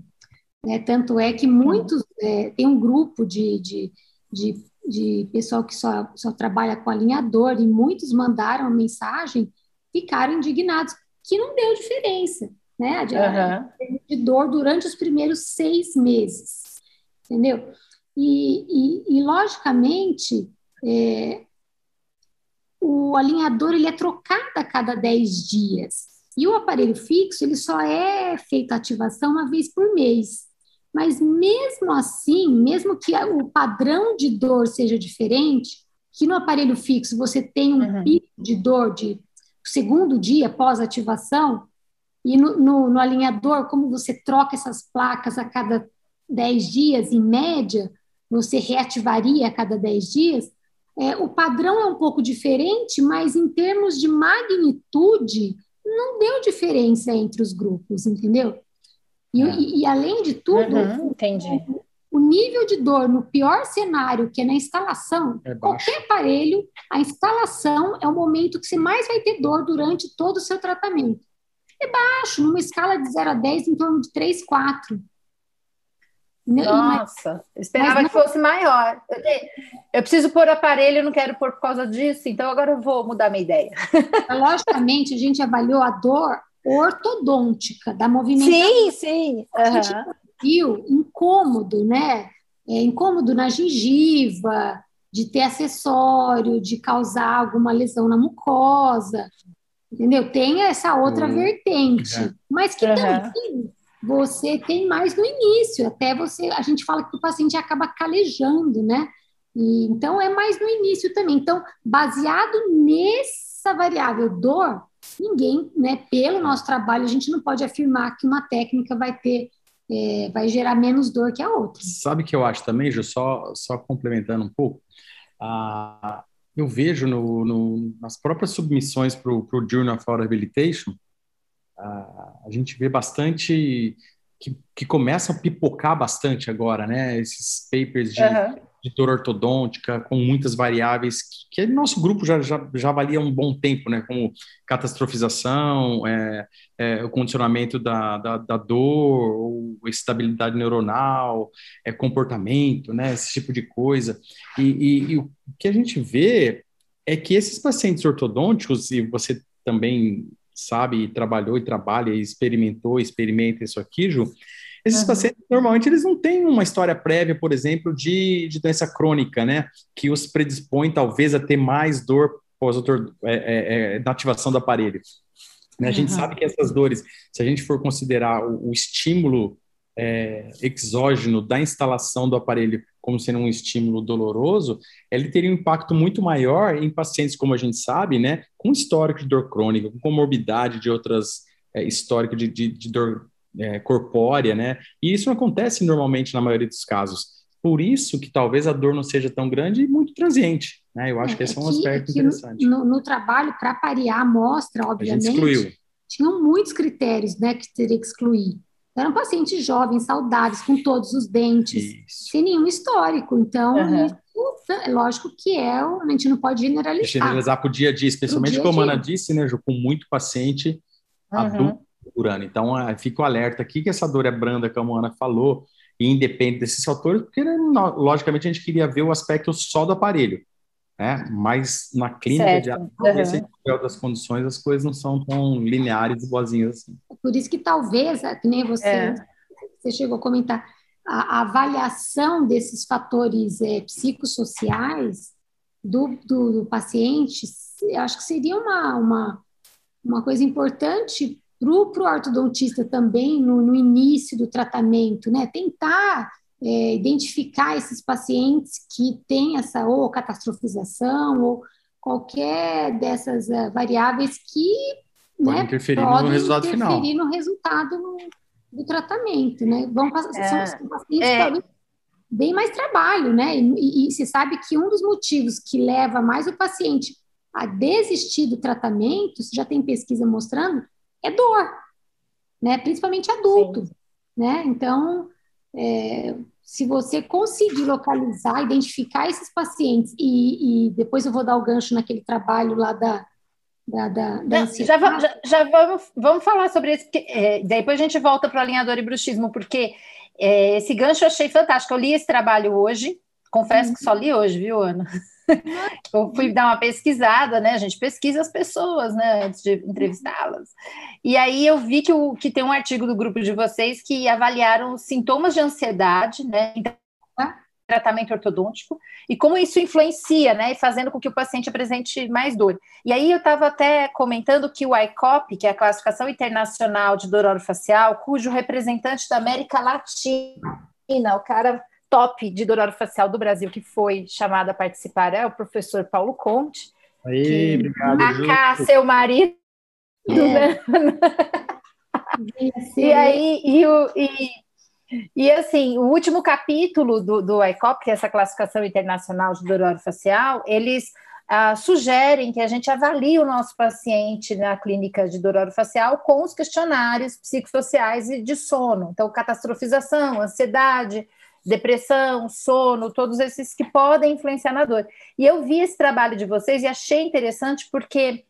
Né? Tanto é que muitos, é, tem um grupo de, de, de, de, pessoal que só, só trabalha com alinhador, e muitos mandaram a mensagem, ficaram indignados, que não deu diferença né? De, uhum. de dor durante os primeiros seis meses, entendeu? E, e, e logicamente, é, o alinhador ele é trocado a cada dez dias. E o aparelho fixo, ele só é feito ativação uma vez por mês. Mas mesmo assim, mesmo que o padrão de dor seja diferente, que no aparelho fixo você tem um uhum. pico de dor de segundo dia pós ativação, e no, no, no, alinhador, como você troca essas placas a cada 10 dias, em média, você reativaria a cada 10 dias, é, o padrão é um pouco diferente, mas em termos de magnitude, não deu diferença entre os grupos, entendeu? E, é. e, e além de tudo, uhum, o, o, o nível de dor no pior cenário, que é na instalação, é qualquer aparelho, a instalação é o momento que você mais vai ter dor durante todo o seu tratamento. É baixo, numa escala de 0 a 10, em torno de 3, 4. Nossa, esperava não... que fosse maior. Eu, eu preciso pôr aparelho, não quero pôr por causa disso, então agora eu vou mudar minha ideia. Logicamente, a gente avaliou a dor ortodôntica da movimentação. Sim, sim. Uhum. A gente viu incômodo, né? É, incômodo na gengiva, de ter acessório, de causar alguma lesão na mucosa, entendeu? Tem essa outra uhum. vertente, uhum. mas que também você tem mais no início, até você, a gente fala que o paciente acaba calejando, né? E, então é mais no início também. Então, baseado nessa variável dor, ninguém, né, pelo nosso trabalho, a gente não pode afirmar que uma técnica vai ter é, vai gerar menos dor que a outra. Sabe o que eu acho também, Ju, só, só complementando um pouco, ah, eu vejo no, no, nas próprias submissões para o Journal of Rehabilitation, a gente vê bastante que, que começam a pipocar bastante agora, né? Esses papers de, uhum. De dor ortodôntica com muitas variáveis que, que nosso grupo já, já, já avalia um bom tempo, né? Como catastrofização, é, é, o condicionamento da, da, da dor, estabilidade neuronal, é, comportamento, né? Esse tipo de coisa. E, e, e o que a gente vê é que esses pacientes ortodônticos, e você também sabe, trabalhou e trabalha, experimentou, experimenta isso aqui, Ju, esses uhum. pacientes, normalmente, eles não têm uma história prévia, por exemplo, de, de doença crônica, né? Que os predispõe, talvez, a ter mais dor pós é, é, é, na ativação do aparelho. Né? A gente uhum. sabe que essas dores, se a gente for considerar o, o estímulo é, exógeno da instalação do aparelho como sendo um estímulo doloroso, ele teria um impacto muito maior em pacientes, como a gente sabe, né, com histórico de dor crônica, com comorbidade de outras é, histórico de, de, de dor é, corpórea, né, e isso não acontece normalmente na maioria dos casos. Por isso que talvez a dor não seja tão grande e muito transiente, né, eu acho é, que esse é um aspecto interessante. No, no trabalho, para parear a amostra, obviamente, tinham muitos critérios, né, que teria que excluir. Eram pacientes jovens, saudáveis, com todos os dentes, isso. sem nenhum histórico. Então, uhum. isso, é lógico que é, a gente não pode generalizar. Generalizar para o dia a dia, especialmente dia como a Ana disse, né, Ju, com muito paciente uhum. adulto Então, uh, fica o alerta aqui que essa dor é branda, como a Ana falou, e independe desses fatores, porque, né, logicamente, a gente queria ver o aspecto só do aparelho né? Mas na clínica certo. de uhum. em outras condições, as coisas não são tão lineares e boazinhas assim. Por isso que talvez, que nem você, é. você chegou a comentar, a, a avaliação desses fatores é, psicossociais do, do, do, paciente, eu acho que seria uma, uma, uma coisa importante para o ortodontista também no, no início do tratamento, né? Tentar é, identificar esses pacientes que têm essa ou catastrofização ou qualquer dessas uh, variáveis que Pode né, interferir podem no resultado interferir final. no resultado no, do tratamento, né? Vão passar, é, são pacientes é. bem mais trabalho, né? E, e, se sabe que um dos motivos que leva mais o paciente a desistir do tratamento, já tem pesquisa mostrando, é dor, né? Principalmente adulto, Sim. né? Então, é, se você conseguir localizar, identificar esses pacientes, e, e, depois eu vou dar o gancho naquele trabalho lá da. da, da, da já, vamos, já, já, vamos, vamos falar sobre isso, porque, é, depois a gente volta para o alinhador e bruxismo, porque é, esse gancho eu achei fantástico. Eu li esse trabalho hoje, confesso uhum. que só li hoje, viu, Ana? [LAUGHS] eu fui dar uma pesquisada, né? A gente pesquisa as pessoas, né? Antes de entrevistá-las. E aí eu vi que, o, que tem um artigo do grupo de vocês que avaliaram os sintomas de ansiedade, né? Em tratamento ortodôntico e como isso influencia, né? Fazendo com que o paciente apresente mais dor. E aí eu estava até comentando que o ICOP, que é a classificação internacional de dor orofacial, cujo representante da América Latina, o cara top de dor facial do Brasil que foi chamado a participar é o professor Paulo Conte. Aí, obrigado. Acá, seu marido. É. e aí, e, o, e, e assim, o último capítulo do, do ICOP, que é essa classificação internacional de dor facial, eles ah, sugerem que a gente avalie o nosso paciente na clínica de dor facial com os questionários psicossociais e de sono. Então, catastrofização, ansiedade, depressão, sono, todos esses que podem influenciar na dor. E eu vi esse trabalho de vocês e achei interessante porque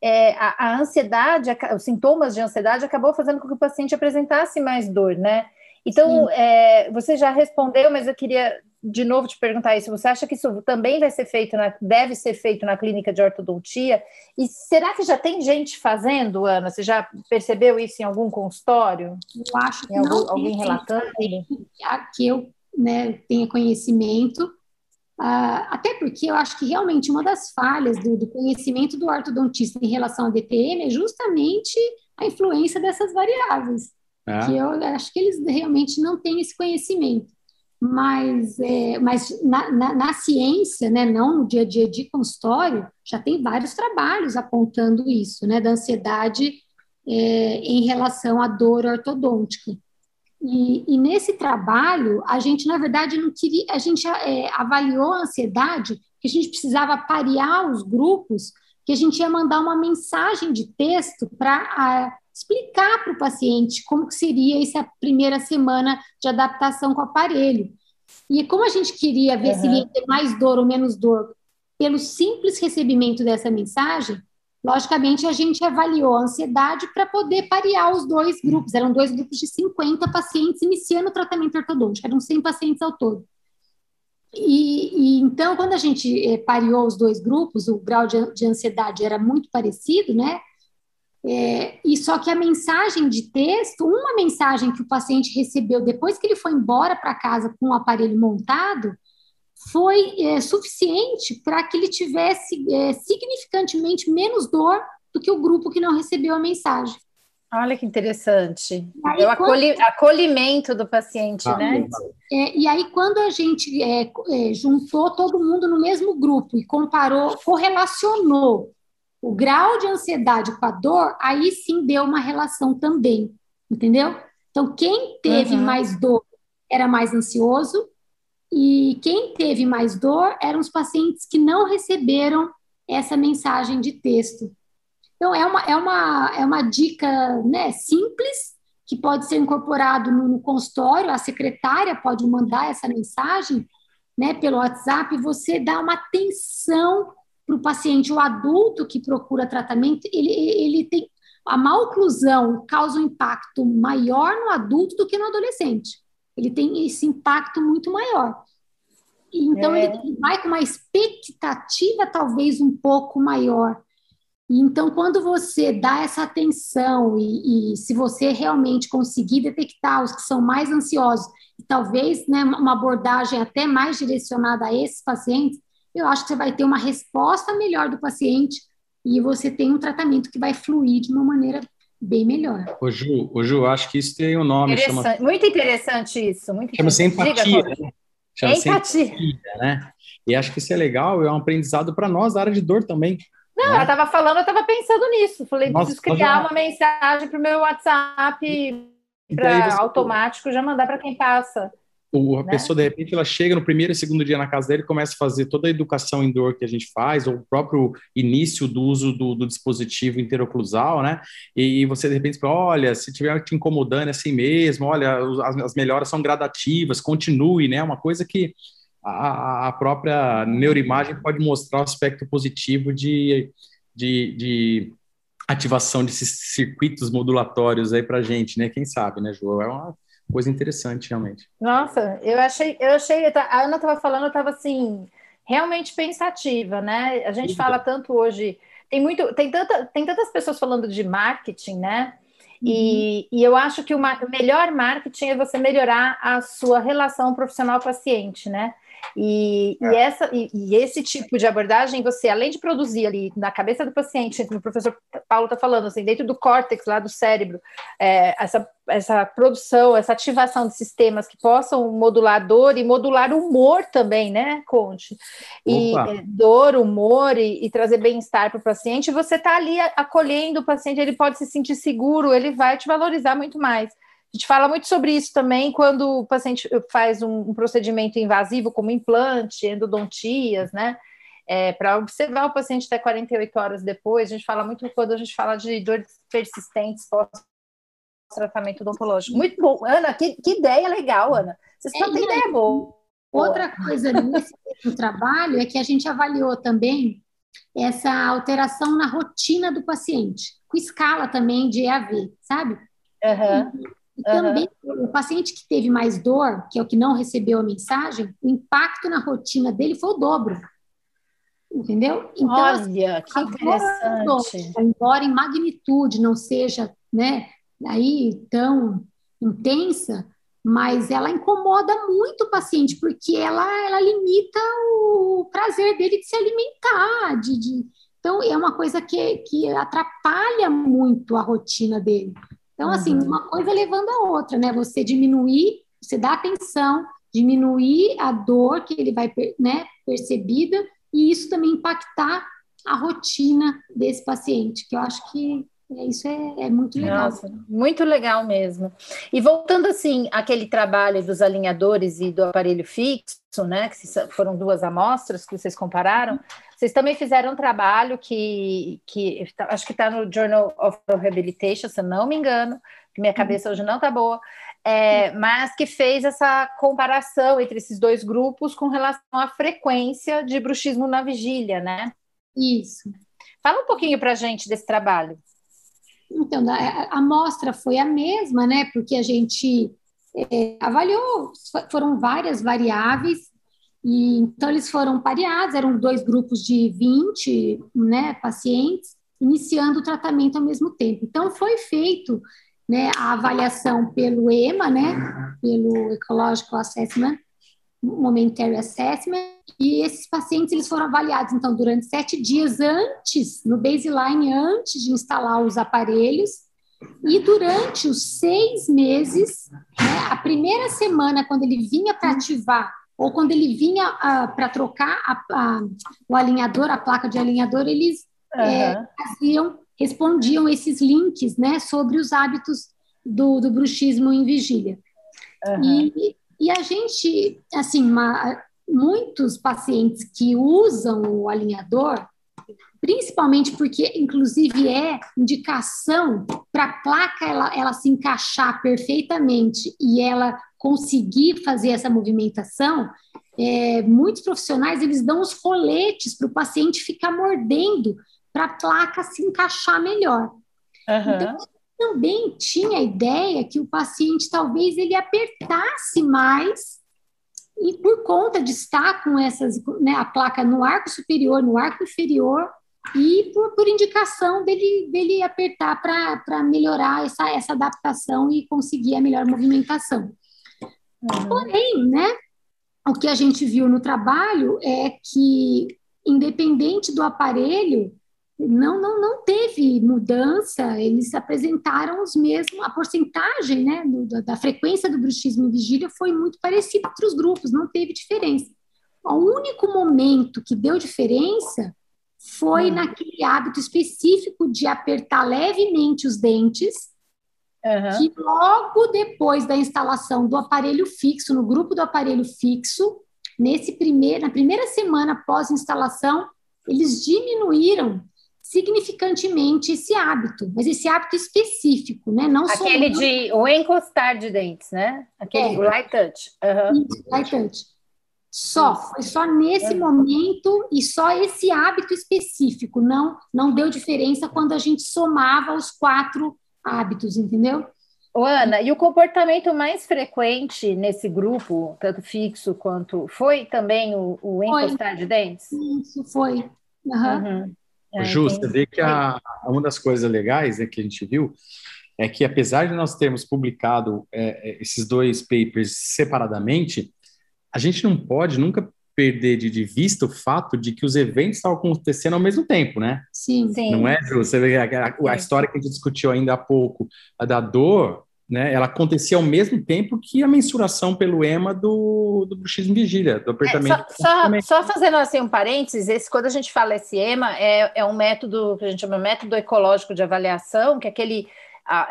é, a, a, ansiedade, os sintomas de ansiedade acabou fazendo com que o paciente apresentasse mais dor, né? Então, é, você já respondeu, mas eu queria de novo te perguntar isso. Você acha que isso também vai ser feito, na, deve ser feito na clínica de ortodontia? E será que já tem gente fazendo, Ana? Você já percebeu isso em algum consultório? Eu acho que em algum, alguém relatando? Que eu né, tenha conhecimento. Uh, até porque eu acho que realmente uma das falhas do, do, conhecimento do ortodontista em relação ao DPM é justamente a influência dessas variáveis. É. Que eu acho que eles realmente não têm esse conhecimento mas, é, mas na, na, na, ciência, né, não no dia a dia de consultório, já tem vários trabalhos apontando isso, né, da ansiedade é, em relação à dor ortodôntica. E, e, nesse trabalho, a gente, na verdade, não queria, a gente é, avaliou a ansiedade, que a gente precisava parear os grupos, que a gente ia mandar uma mensagem de texto para explicar para o paciente como que seria essa primeira semana de adaptação com o aparelho. E como a gente queria ver uhum. se ia ter mais dor ou menos dor pelo simples recebimento dessa mensagem, logicamente a gente avaliou a ansiedade para poder parear os dois grupos. Eram dois grupos de 50 pacientes iniciando o tratamento ortodôntico, eram 100 pacientes ao todo. E, e, então, quando a gente eh, pareou os dois grupos, o grau de, de ansiedade era muito parecido, né? É, e só que a mensagem de texto, uma mensagem que o paciente recebeu depois que ele foi embora para casa com o aparelho montado, foi é, suficiente para que ele tivesse é, significantemente menos dor do que o grupo que não recebeu a mensagem. Olha que interessante. Aí, é o acolhi quando... acolhimento do paciente, ah, né? É, e aí, quando a gente é, é, juntou todo mundo no mesmo grupo e comparou, correlacionou o grau de ansiedade com a dor, aí sim deu uma relação também, entendeu? Então, quem teve uhum. mais dor era mais ansioso, e quem teve mais dor eram os pacientes que não receberam essa mensagem de texto. Então, é uma, é uma, é uma dica né, simples, que pode ser incorporado no, no consultório, a secretária pode mandar essa mensagem né, pelo WhatsApp, você dá uma atenção para o paciente, o adulto que procura tratamento, ele, ele tem a maloclusão causa um impacto maior no adulto do que no adolescente. Ele tem esse impacto muito maior. Então, é. ele vai com uma expectativa talvez um pouco maior. Então, quando você dá essa atenção e, e, se você realmente conseguir detectar os que são mais ansiosos, e talvez né, uma abordagem até mais direcionada a esses pacientes, eu acho que você vai ter uma resposta melhor do paciente e você tem um tratamento que vai fluir de uma maneira bem melhor. Ô Ju, ô Ju acho que isso tem um nome. Chama... Muito interessante isso. Muito Chama-se empatia. Né? Chama-se empatia. empatia, né? E acho que isso é legal, é um aprendizado para nós da área de dor também. Não, né? ela estava falando, eu estava pensando nisso. Falei, Nossa, preciso criar já... uma mensagem para o meu WhatsApp para automático já mandar para quem passa. O, a né? pessoa, de repente, ela chega no primeiro e segundo dia na casa dele, começa a fazer toda a educação indoor que a gente faz, ou o próprio início do uso do, do dispositivo interoclusal, né? E, e, você, de repente, fala, olha, se tiver te incomodando, é assim mesmo, olha, as, as melhoras são gradativas, continue, né? Uma coisa que a, a própria neuroimagem pode mostrar o aspecto positivo de, de, de ativação desses circuitos modulatórios aí para gente, né? Quem sabe, né, João? É uma coisa interessante, realmente. Nossa, eu achei, eu achei, a Ana estava falando, eu estava assim, realmente pensativa, né? A gente fala tanto hoje, tem muito, tem, tanta, tem tantas pessoas falando de marketing, né? E, uhum. e eu acho que o melhor marketing é você melhorar a sua relação profissional-paciente, né? E, é. e, essa, e, e, esse tipo de abordagem, você, além de produzir ali na cabeça do paciente, como o professor Paulo está falando, assim, dentro do córtex lá do cérebro, é, essa, essa produção, essa ativação de sistemas que possam modular dor e modular humor também, né, Conte? E é, dor, humor e, e trazer bem-estar para o paciente, você está ali acolhendo o paciente, ele pode se sentir seguro, ele vai te valorizar muito mais. A gente fala muito sobre isso também quando o paciente faz um, um procedimento invasivo, como implante, endodontias, né? É, para observar o paciente até 48 horas depois. A gente fala muito quando a gente fala de dores persistentes tratamento odontológico. Muito bom. Ana, que, que ideia legal, Ana. Vocês é, têm ideia boa. Outra coisa nesse trabalho é que a gente avaliou também essa alteração na rotina do paciente, com escala também de EAV, sabe? Uhum. E também uhum. o paciente que teve mais dor, que é o que não recebeu a mensagem, o impacto na rotina dele foi o dobro. Entendeu? Então, Olha, assim, que interessante. embora em magnitude não seja né, aí tão intensa, mas ela incomoda muito o paciente, porque ela, ela limita o prazer dele de se alimentar, de, de... então é uma coisa que, que atrapalha muito a rotina dele. Então, assim, uhum. uma coisa levando a outra, né? Você diminuir, você dá atenção, diminuir a dor que ele vai, né, percebida, e isso também impactar a rotina desse paciente, que eu acho que é, isso é, é, muito legal. Nossa, muito legal mesmo. E voltando assim, aquele trabalho dos alinhadores e do aparelho fixo, né? Que foram duas amostras que vocês compararam. Vocês também fizeram um trabalho que, que acho que está no Journal of Rehabilitation, se não me engano, que minha cabeça hoje não está boa, é, mas que fez essa comparação entre esses dois grupos com relação à frequência de bruxismo na vigília, né? Isso. Fala um pouquinho para a gente desse trabalho. Então, a amostra foi a mesma, né? Porque a gente é, avaliou, foram várias variáveis, e então eles foram pareados, eram dois grupos de 20 né, pacientes, iniciando o tratamento ao mesmo tempo. Então, foi feito né, a avaliação pelo EMA, né, pelo Ecological Assessment, Momentary Assessment, e esses pacientes eles foram avaliados, então, durante sete dias antes, no baseline, antes de instalar os aparelhos, e durante os seis meses, né, a primeira semana, quando ele vinha para ativar, ou quando ele vinha uh, ah, para trocar a, a, o alinhador, a placa de alinhador, eles uhum. é, faziam, respondiam esses links né, sobre os hábitos do, do bruxismo em vigília. Uhum. E, e a gente, assim, uma, muitos pacientes que usam o alinhador, principalmente porque, inclusive, é indicação para a placa ela, ela se encaixar perfeitamente e ela conseguir fazer essa movimentação, é, muitos profissionais eles dão os roletes para o paciente ficar mordendo para a placa se encaixar melhor. Uhum. Então, também tinha a ideia que o paciente talvez ele apertasse mais e por conta de estar com essas, né, a placa no arco superior, no arco inferior, e por, por indicação dele, dele apertar para melhorar essa, essa adaptação e conseguir a melhor movimentação. Uhum. Porém, né, o que a gente viu no trabalho é que, independente do aparelho, não, não, não teve mudança, eles apresentaram os mesmos, a porcentagem né, do, da, da, frequência do bruxismo em vigília foi muito parecida entre os grupos, não teve diferença. O único momento que deu diferença foi hum. naquele hábito específico de apertar levemente os dentes, uhum. que logo depois da instalação do aparelho fixo, no grupo do aparelho fixo, nesse primeiro, na primeira semana após instalação, eles diminuíram significantemente esse hábito, mas esse hábito específico, né? Não aquele de o encostar de dentes, né? Aquele é. light touch. Uhum. Isso, light touch. Só, foi só nesse uhum. momento e só esse hábito específico. Não, não deu diferença quando a gente somava os quatro hábitos, entendeu? Ô, Ana, e o comportamento mais frequente nesse grupo, tanto fixo quanto. Foi também o, o encostar foi. de dentes? Isso, foi. Uhum. Uhum. É, Ju, você vê que a, uma das coisas legais né, que a gente viu é que, apesar de nós termos publicado é, é, esses dois papers separadamente, a gente não pode nunca perder de, de, vista o fato de que os eventos estavam acontecendo ao mesmo tempo, né? Sim, sim. Não é, Ju? Você vê a, a, a história que a gente discutiu ainda há pouco, a da dor, né, ela acontecia ao mesmo tempo que a mensuração pelo EMA do, do bruxismo vigília, do apertamento. É, só, só, só, fazendo assim um parênteses, esse, quando a gente fala esse EMA, é, é um método que a gente chama de método ecológico de avaliação, que é aquele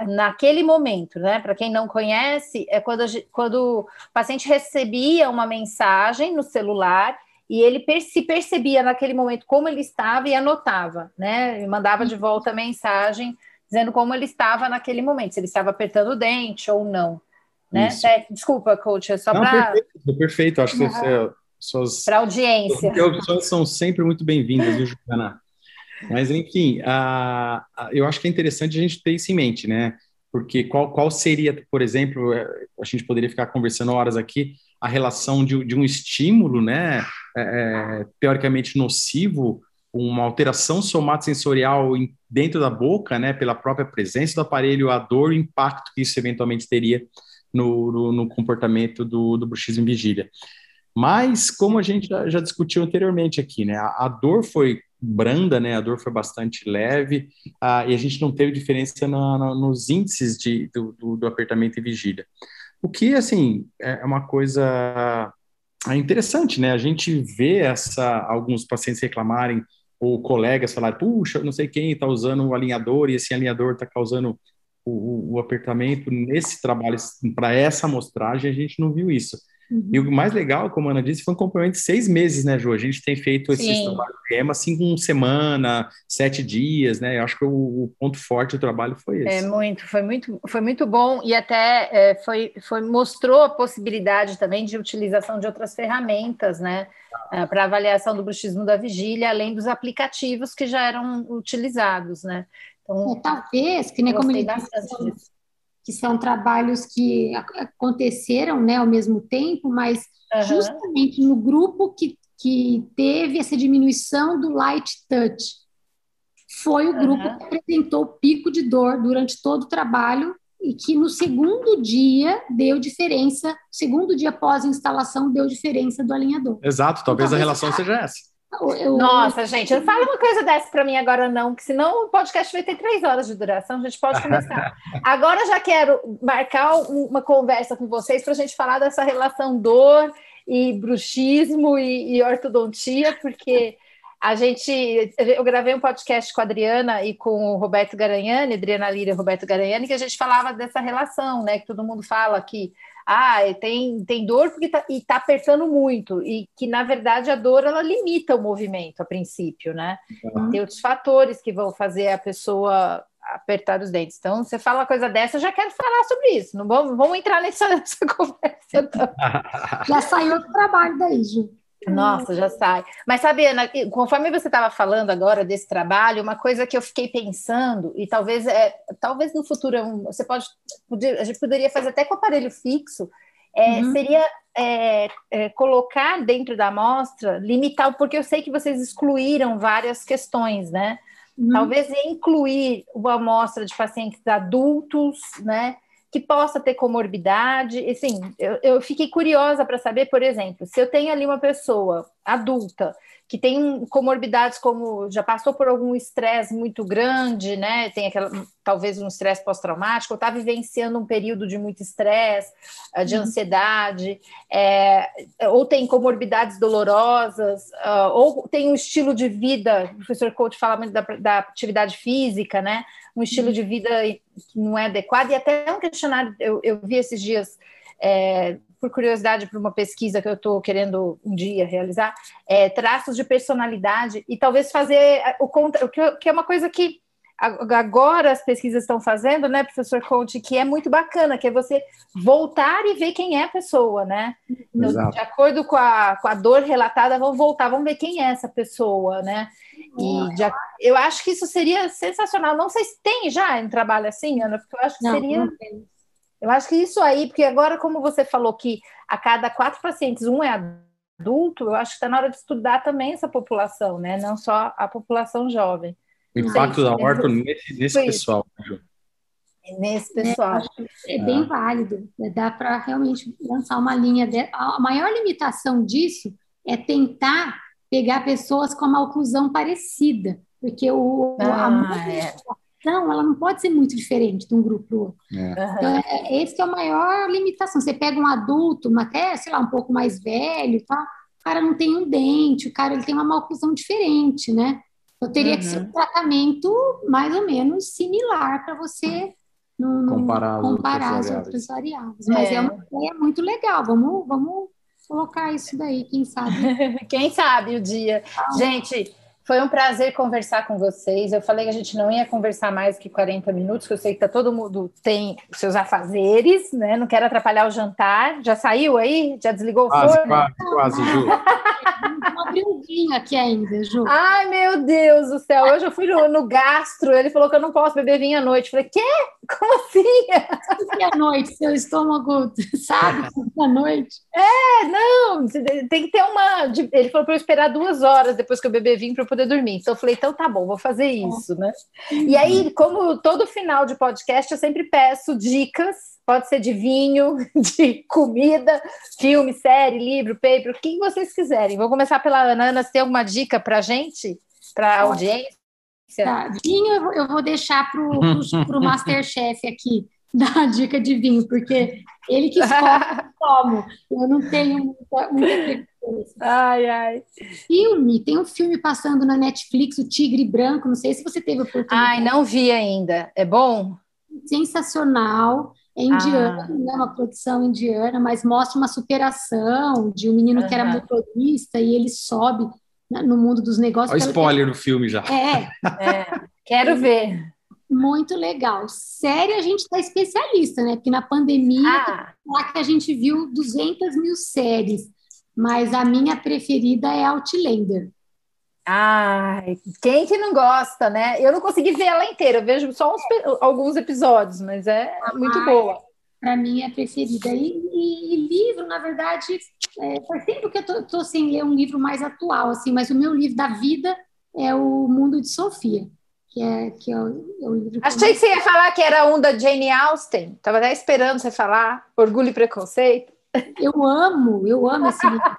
naquele momento, né? Para quem não conhece, é quando, gente, quando o paciente recebia uma mensagem no celular e ele se percebia naquele momento como ele estava e anotava, né? E mandava de volta a mensagem dizendo como ele estava naquele momento, se ele estava apertando o dente ou não. Né? É, desculpa, coach, é só para. Perfeito, perfeito, acho que você. Para audiência. As opções são sempre muito bem-vindas, viu, Juliana? Mas, enfim, eu acho que é interessante a gente ter isso em mente, né? Porque qual, qual seria, por exemplo, é, a gente poderia ficar conversando horas aqui, a relação de, de um estímulo, né, é, é teoricamente nocivo, uma alteração somatosensorial dentro da boca, né, pela própria presença do aparelho, a dor, o impacto que isso eventualmente teria no, no, no comportamento do, do bruxismo em vigília. Mas, como a gente já, já discutiu anteriormente aqui, né, a, a, dor foi branda, né, a dor foi bastante leve, uh, e a gente não teve diferença na, na, nos índices de, do, do, do apertamento em vigília. O que, assim, é uma coisa interessante, né? A gente vê essa, alguns pacientes reclamarem ou colegas falarem, puxa, não sei quem está usando o alinhador e esse alinhador está causando o, o, apertamento nesse trabalho, para essa amostragem, a gente não viu isso. Uhum. E o mais legal, como a Ana disse, foi um complemento de seis meses, né, Ju? A gente tem feito esse trabalho de EMA assim com semana, sete dias, né? Eu acho que o, o, ponto forte do trabalho foi esse. É muito, foi muito, foi muito bom e até é, foi, foi mostrou a possibilidade também de utilização de outras ferramentas, né? É, para avaliação do bruxismo da vigília, além dos aplicativos que já eram utilizados, né? Então, é, talvez, que nem como ele disse, que são trabalhos que aconteceram né, ao mesmo tempo, mas uhum. justamente no grupo que, que teve essa diminuição do light touch. Foi o grupo uhum. que apresentou pico de dor durante todo o trabalho e que no segundo dia deu diferença, segundo dia após a instalação deu diferença do alinhador. Exato, talvez então, a relação seja essa. Eu, Nossa, gente, não fala uma coisa dessa para mim agora, não, que senão o podcast vai ter três horas de duração, a gente pode [LAUGHS] começar. agora já quero marcar uma conversa com vocês para a gente falar dessa relação dor e bruxismo e, e, ortodontia, porque a gente. Eu gravei um podcast com a Adriana e com o Roberto Garanhani, Adriana Lira e Roberto Garanhani, que a gente falava dessa relação, né? Que todo mundo fala que ah, tem, tem dor porque tá, e está apertando muito, e que na verdade a dor ela limita o movimento a princípio, né? Uhum. Tem outros fatores que vão fazer a pessoa apertar os dentes. Então, você fala uma coisa dessa, eu já quero falar sobre isso. Não vamos, vamos entrar nessa, [LAUGHS] nessa conversa. [LAUGHS] já saiu do trabalho daí, Ju. Nossa, já sai. Mas sabe, Ana, conforme você estava falando agora desse trabalho, uma coisa que eu fiquei pensando, e talvez é, talvez no futuro você pode, a gente poderia fazer até com aparelho fixo, é, uhum. seria é, é, colocar dentro da amostra, limitar, porque eu sei que vocês excluíram várias questões, né? Uhum. Talvez incluir uma amostra de pacientes adultos, né? Que possa ter comorbidade. Assim, eu, eu fiquei curiosa para saber, por exemplo, se eu tenho ali uma pessoa adulta que tem comorbidades como já passou por algum estresse muito grande, né? Tem aquela talvez um estresse pós-traumático, ou está vivenciando um período de muito estresse, eh, de uhum. ansiedade, é, ou tem comorbidades dolorosas, uh, ou tem um estilo de vida, o professor Coach fala muito da, da atividade física, né? Um estilo uhum. de vida que não é adequado, e até um questionário, eu, eu vi esses dias é, por curiosidade, para uma pesquisa que eu estou querendo um dia realizar, é, traços de personalidade e talvez fazer o contra, que é uma coisa que agora as pesquisas estão fazendo, né, professor Conte, que é muito bacana, que é você voltar e ver quem é a pessoa, né? Então, de acordo com a, com a dor relatada, vamos voltar, vamos ver quem é essa pessoa, né? E de, eu acho que isso seria sensacional. Não sei se tem já um trabalho assim, Ana, porque eu acho que não, seria. Não eu acho que isso aí, porque agora, como você falou que a cada quatro pacientes, um é adulto, eu acho que está na hora de estudar também essa população, né? Não só a população jovem. O impacto da horta nesse, nesse pessoal, Ju. Nesse pessoal. É, é bem válido. Dá para realmente lançar uma linha. De... A maior limitação disso é tentar pegar pessoas com uma oclusão parecida, porque o, ah, a é então ela não pode ser muito diferente de um grupo para o outro. É. Então, é, é, esse é a maior limitação. Você pega um adulto, até, sei lá, um pouco mais velho, tá? o cara não tem um dente, o cara ele tem uma maloclusão diferente, né? Então, teria uhum. que ser um tratamento mais ou menos similar para você no, comparar, comparar as, outras variáveis. Mas é, é uma ideia muito legal. Vamos, vamos colocar isso daí, quem sabe. [LAUGHS] quem sabe o dia. Ah. Gente, Foi um prazer conversar com vocês. Eu falei que a gente não ia conversar mais que 40 minutos, que eu sei que tá todo mundo tem seus afazeres, né? Não quero atrapalhar o jantar. Já saiu aí? Já desligou quase, o forno? Quase, quase, Ju. Não abriu um vinho aqui ainda, Ju. Ai, meu Deus do céu. Hoje eu fui no, no gastro, ele falou que eu não posso beber vinho à noite. Eu falei, quê? Como assim? E à noite, seu estômago [LAUGHS] sabe à noite? É, não, tem que ter uma. Ele falou para eu esperar duas horas depois que eu beber vinho para poder dormir. Então eu falei, então tá bom, vou fazer isso, né? E aí, como todo final de podcast, eu sempre peço dicas, pode ser de vinho, [LAUGHS] de comida, filme, série, livro, paper, o que vocês quiserem. Vou começar pela Ana. Ana, você tem alguma dica para gente, para a audiência? Tá, vinho eu vou deixar para o [LAUGHS] Masterchef aqui, dar a dica de vinho, porque ele que escolhe como. Eu não tenho muita, muita Ai, ai. Filme, tem um filme passando na Netflix, O Tigre Branco, não sei se você teve oportunidade. Ai, não vi ainda. É bom? Sensacional. É indiano, ah. é uma produção indiana, mas mostra uma superação de um menino uhum. que era motorista e ele sobe no mundo dos negócios. Olha o spoiler do filme já. É. é. Quero ver. Muito legal. Série a gente está especialista, né? Porque na pandemia, ah. lá que a gente viu 200 mil séries mas a minha preferida é Outlander. Ai, quem que não gosta, né? Eu não consegui ver ela inteira, eu vejo só uns, alguns episódios, mas é ah, muito boa. Para mim é preferida. E, e, e, livro, na verdade, é, faz tempo que eu tô, sem ler um livro mais atual, assim, mas o meu livro da vida é o Mundo de Sofia. Que é, que é o, é o livro Achei que, que você ia falar que era um da Jane Austen. Estava até esperando você falar Orgulho e Preconceito. Eu amo, eu amo esse livro.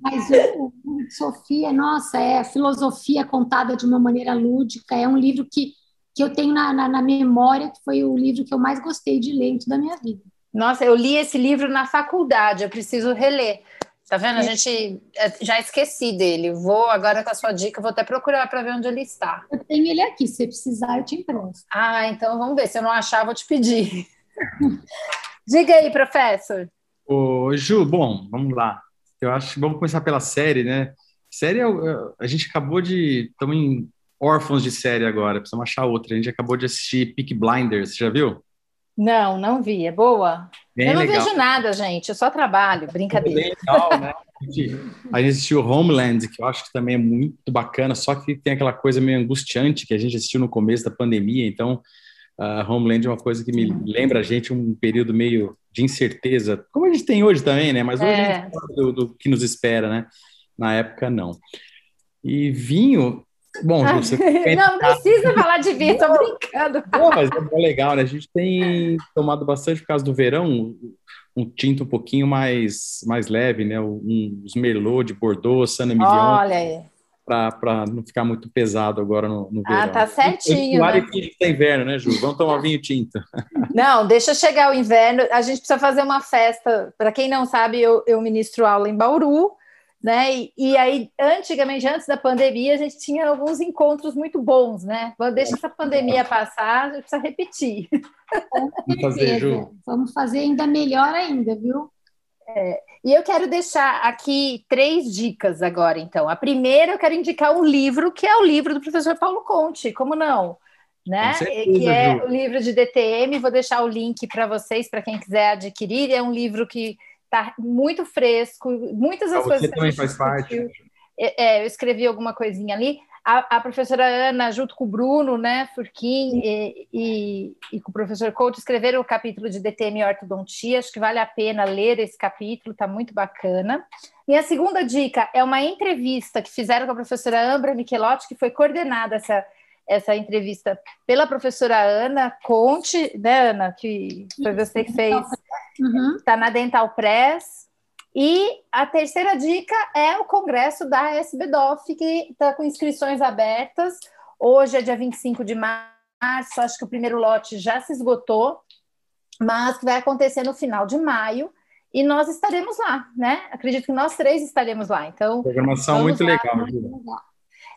Mas o, Sofia, nossa, é a filosofia contada de uma maneira lúdica. É um livro que, que eu tenho na, na, na memória, que foi o livro que eu mais gostei de ler em toda a minha vida. Nossa, eu li esse livro na faculdade, eu preciso reler. Tá vendo? A gente é, já esqueci dele. Vou agora com a sua dica, vou até procurar para ver onde ele está. Eu tenho ele aqui, se precisar, eu te empresto. Ah, então vamos ver. Se eu não achar, vou te pedir. [LAUGHS] Diga aí, professor. Ô, Ju, bom, vamos lá. Eu acho que vamos começar pela série, né? Série, é é, a gente acabou de. Estamos em órfãos de série agora, precisamos achar outra. A gente acabou de assistir Peak Blinders, já viu? Não, não vi. É boa? Bem eu não legal. vejo nada, gente. Eu só trabalho, brincadeira. Bem legal, né? A gente, a gente assistiu Homeland, que eu acho que também é muito bacana, só que tem aquela coisa meio angustiante que a gente assistiu no começo da pandemia, então uh, Homeland é uma coisa que me lembra a gente um período meio de incerteza, como a gente tem hoje também, né? Mas hoje é. a gente fala do, do, que nos espera, né? Na época, não. E vinho, bom, [LAUGHS] ah, você... não precisa falar de vinho, tô brincando. Não, mas é legal, né? A gente tem tomado bastante por causa do verão, um tinto um pouquinho mais, mais leve, né? Um, os Merlot de Bordeaux, Sana Emilion. Olha aí para não ficar muito pesado agora no, no verão. Ah, tá certinho. Claro né? que é inverno, né, Ju? Vamos tomar vinho tinto. [LAUGHS] Não, deixa chegar o inverno. A gente precisa fazer uma festa. Para quem não sabe, eu, eu ministro aula em Bauru, né? E, e, aí, antigamente, antes da pandemia, a gente tinha alguns encontros muito bons, né? Deixa essa pandemia passar, a gente precisa repetir. Vamos fazer, Ju. Vamos fazer ainda melhor ainda, viu? É, e eu quero deixar aqui três dicas agora, então. A primeira, eu quero indicar um livro, que é o livro do professor Paulo Conte, como não? Né? Certeza, que é Ju. o livro de DTM. Vou deixar o link para vocês, para quem quiser adquirir. É um livro que está muito fresco, muitas das coisas. Você também faz parte. É, é, eu escrevi alguma coisinha ali a, a, professora Ana, junto com o Bruno, né, Furquim e, e, e, com o professor Couto, escreveram o capítulo de DTM e ortodontia. Acho que vale a pena ler esse capítulo, está muito bacana. E a segunda dica é uma entrevista que fizeram com a professora Ambra Michelotti, que foi coordenada essa, essa entrevista pela professora Ana Conte, né, Ana, que foi você que fez, está uhum. Tá na Dental Press. E a terceira dica é o congresso da SBDOF, que está com inscrições abertas. Hoje é dia 25 de março, acho que o primeiro lote já se esgotou, mas que vai acontecer no final de maio. E nós estaremos lá, né? Acredito que nós três estaremos lá. Então, programação muito lá, legal.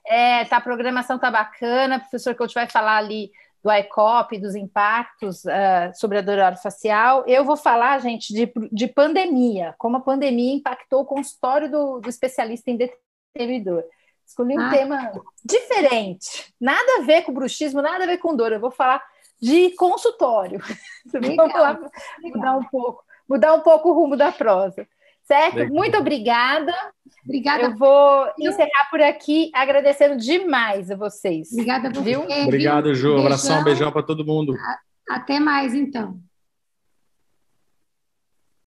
É, tá, a programação tá bacana. O professor Coach vai falar ali do ICOP, dos impactos uh, sobre a dor facial. Eu vou falar, gente, de, de pandemia, como a pandemia impactou o consultório do, do especialista em determinador. Escolhi um ah. tema diferente. Nada a ver com bruxismo, nada a ver com dor. Eu vou falar de consultório. [LAUGHS] Legal. Vamos lá mudar um pouco, mudar um pouco o rumo da prosa. Certo? Legal. Muito obrigada. Obrigada. Eu vou encerrar por aqui, agradecendo demais a vocês. Obrigada a você. Viu? Obrigado, Ju. Um abração, beijão para todo mundo. Até mais, então.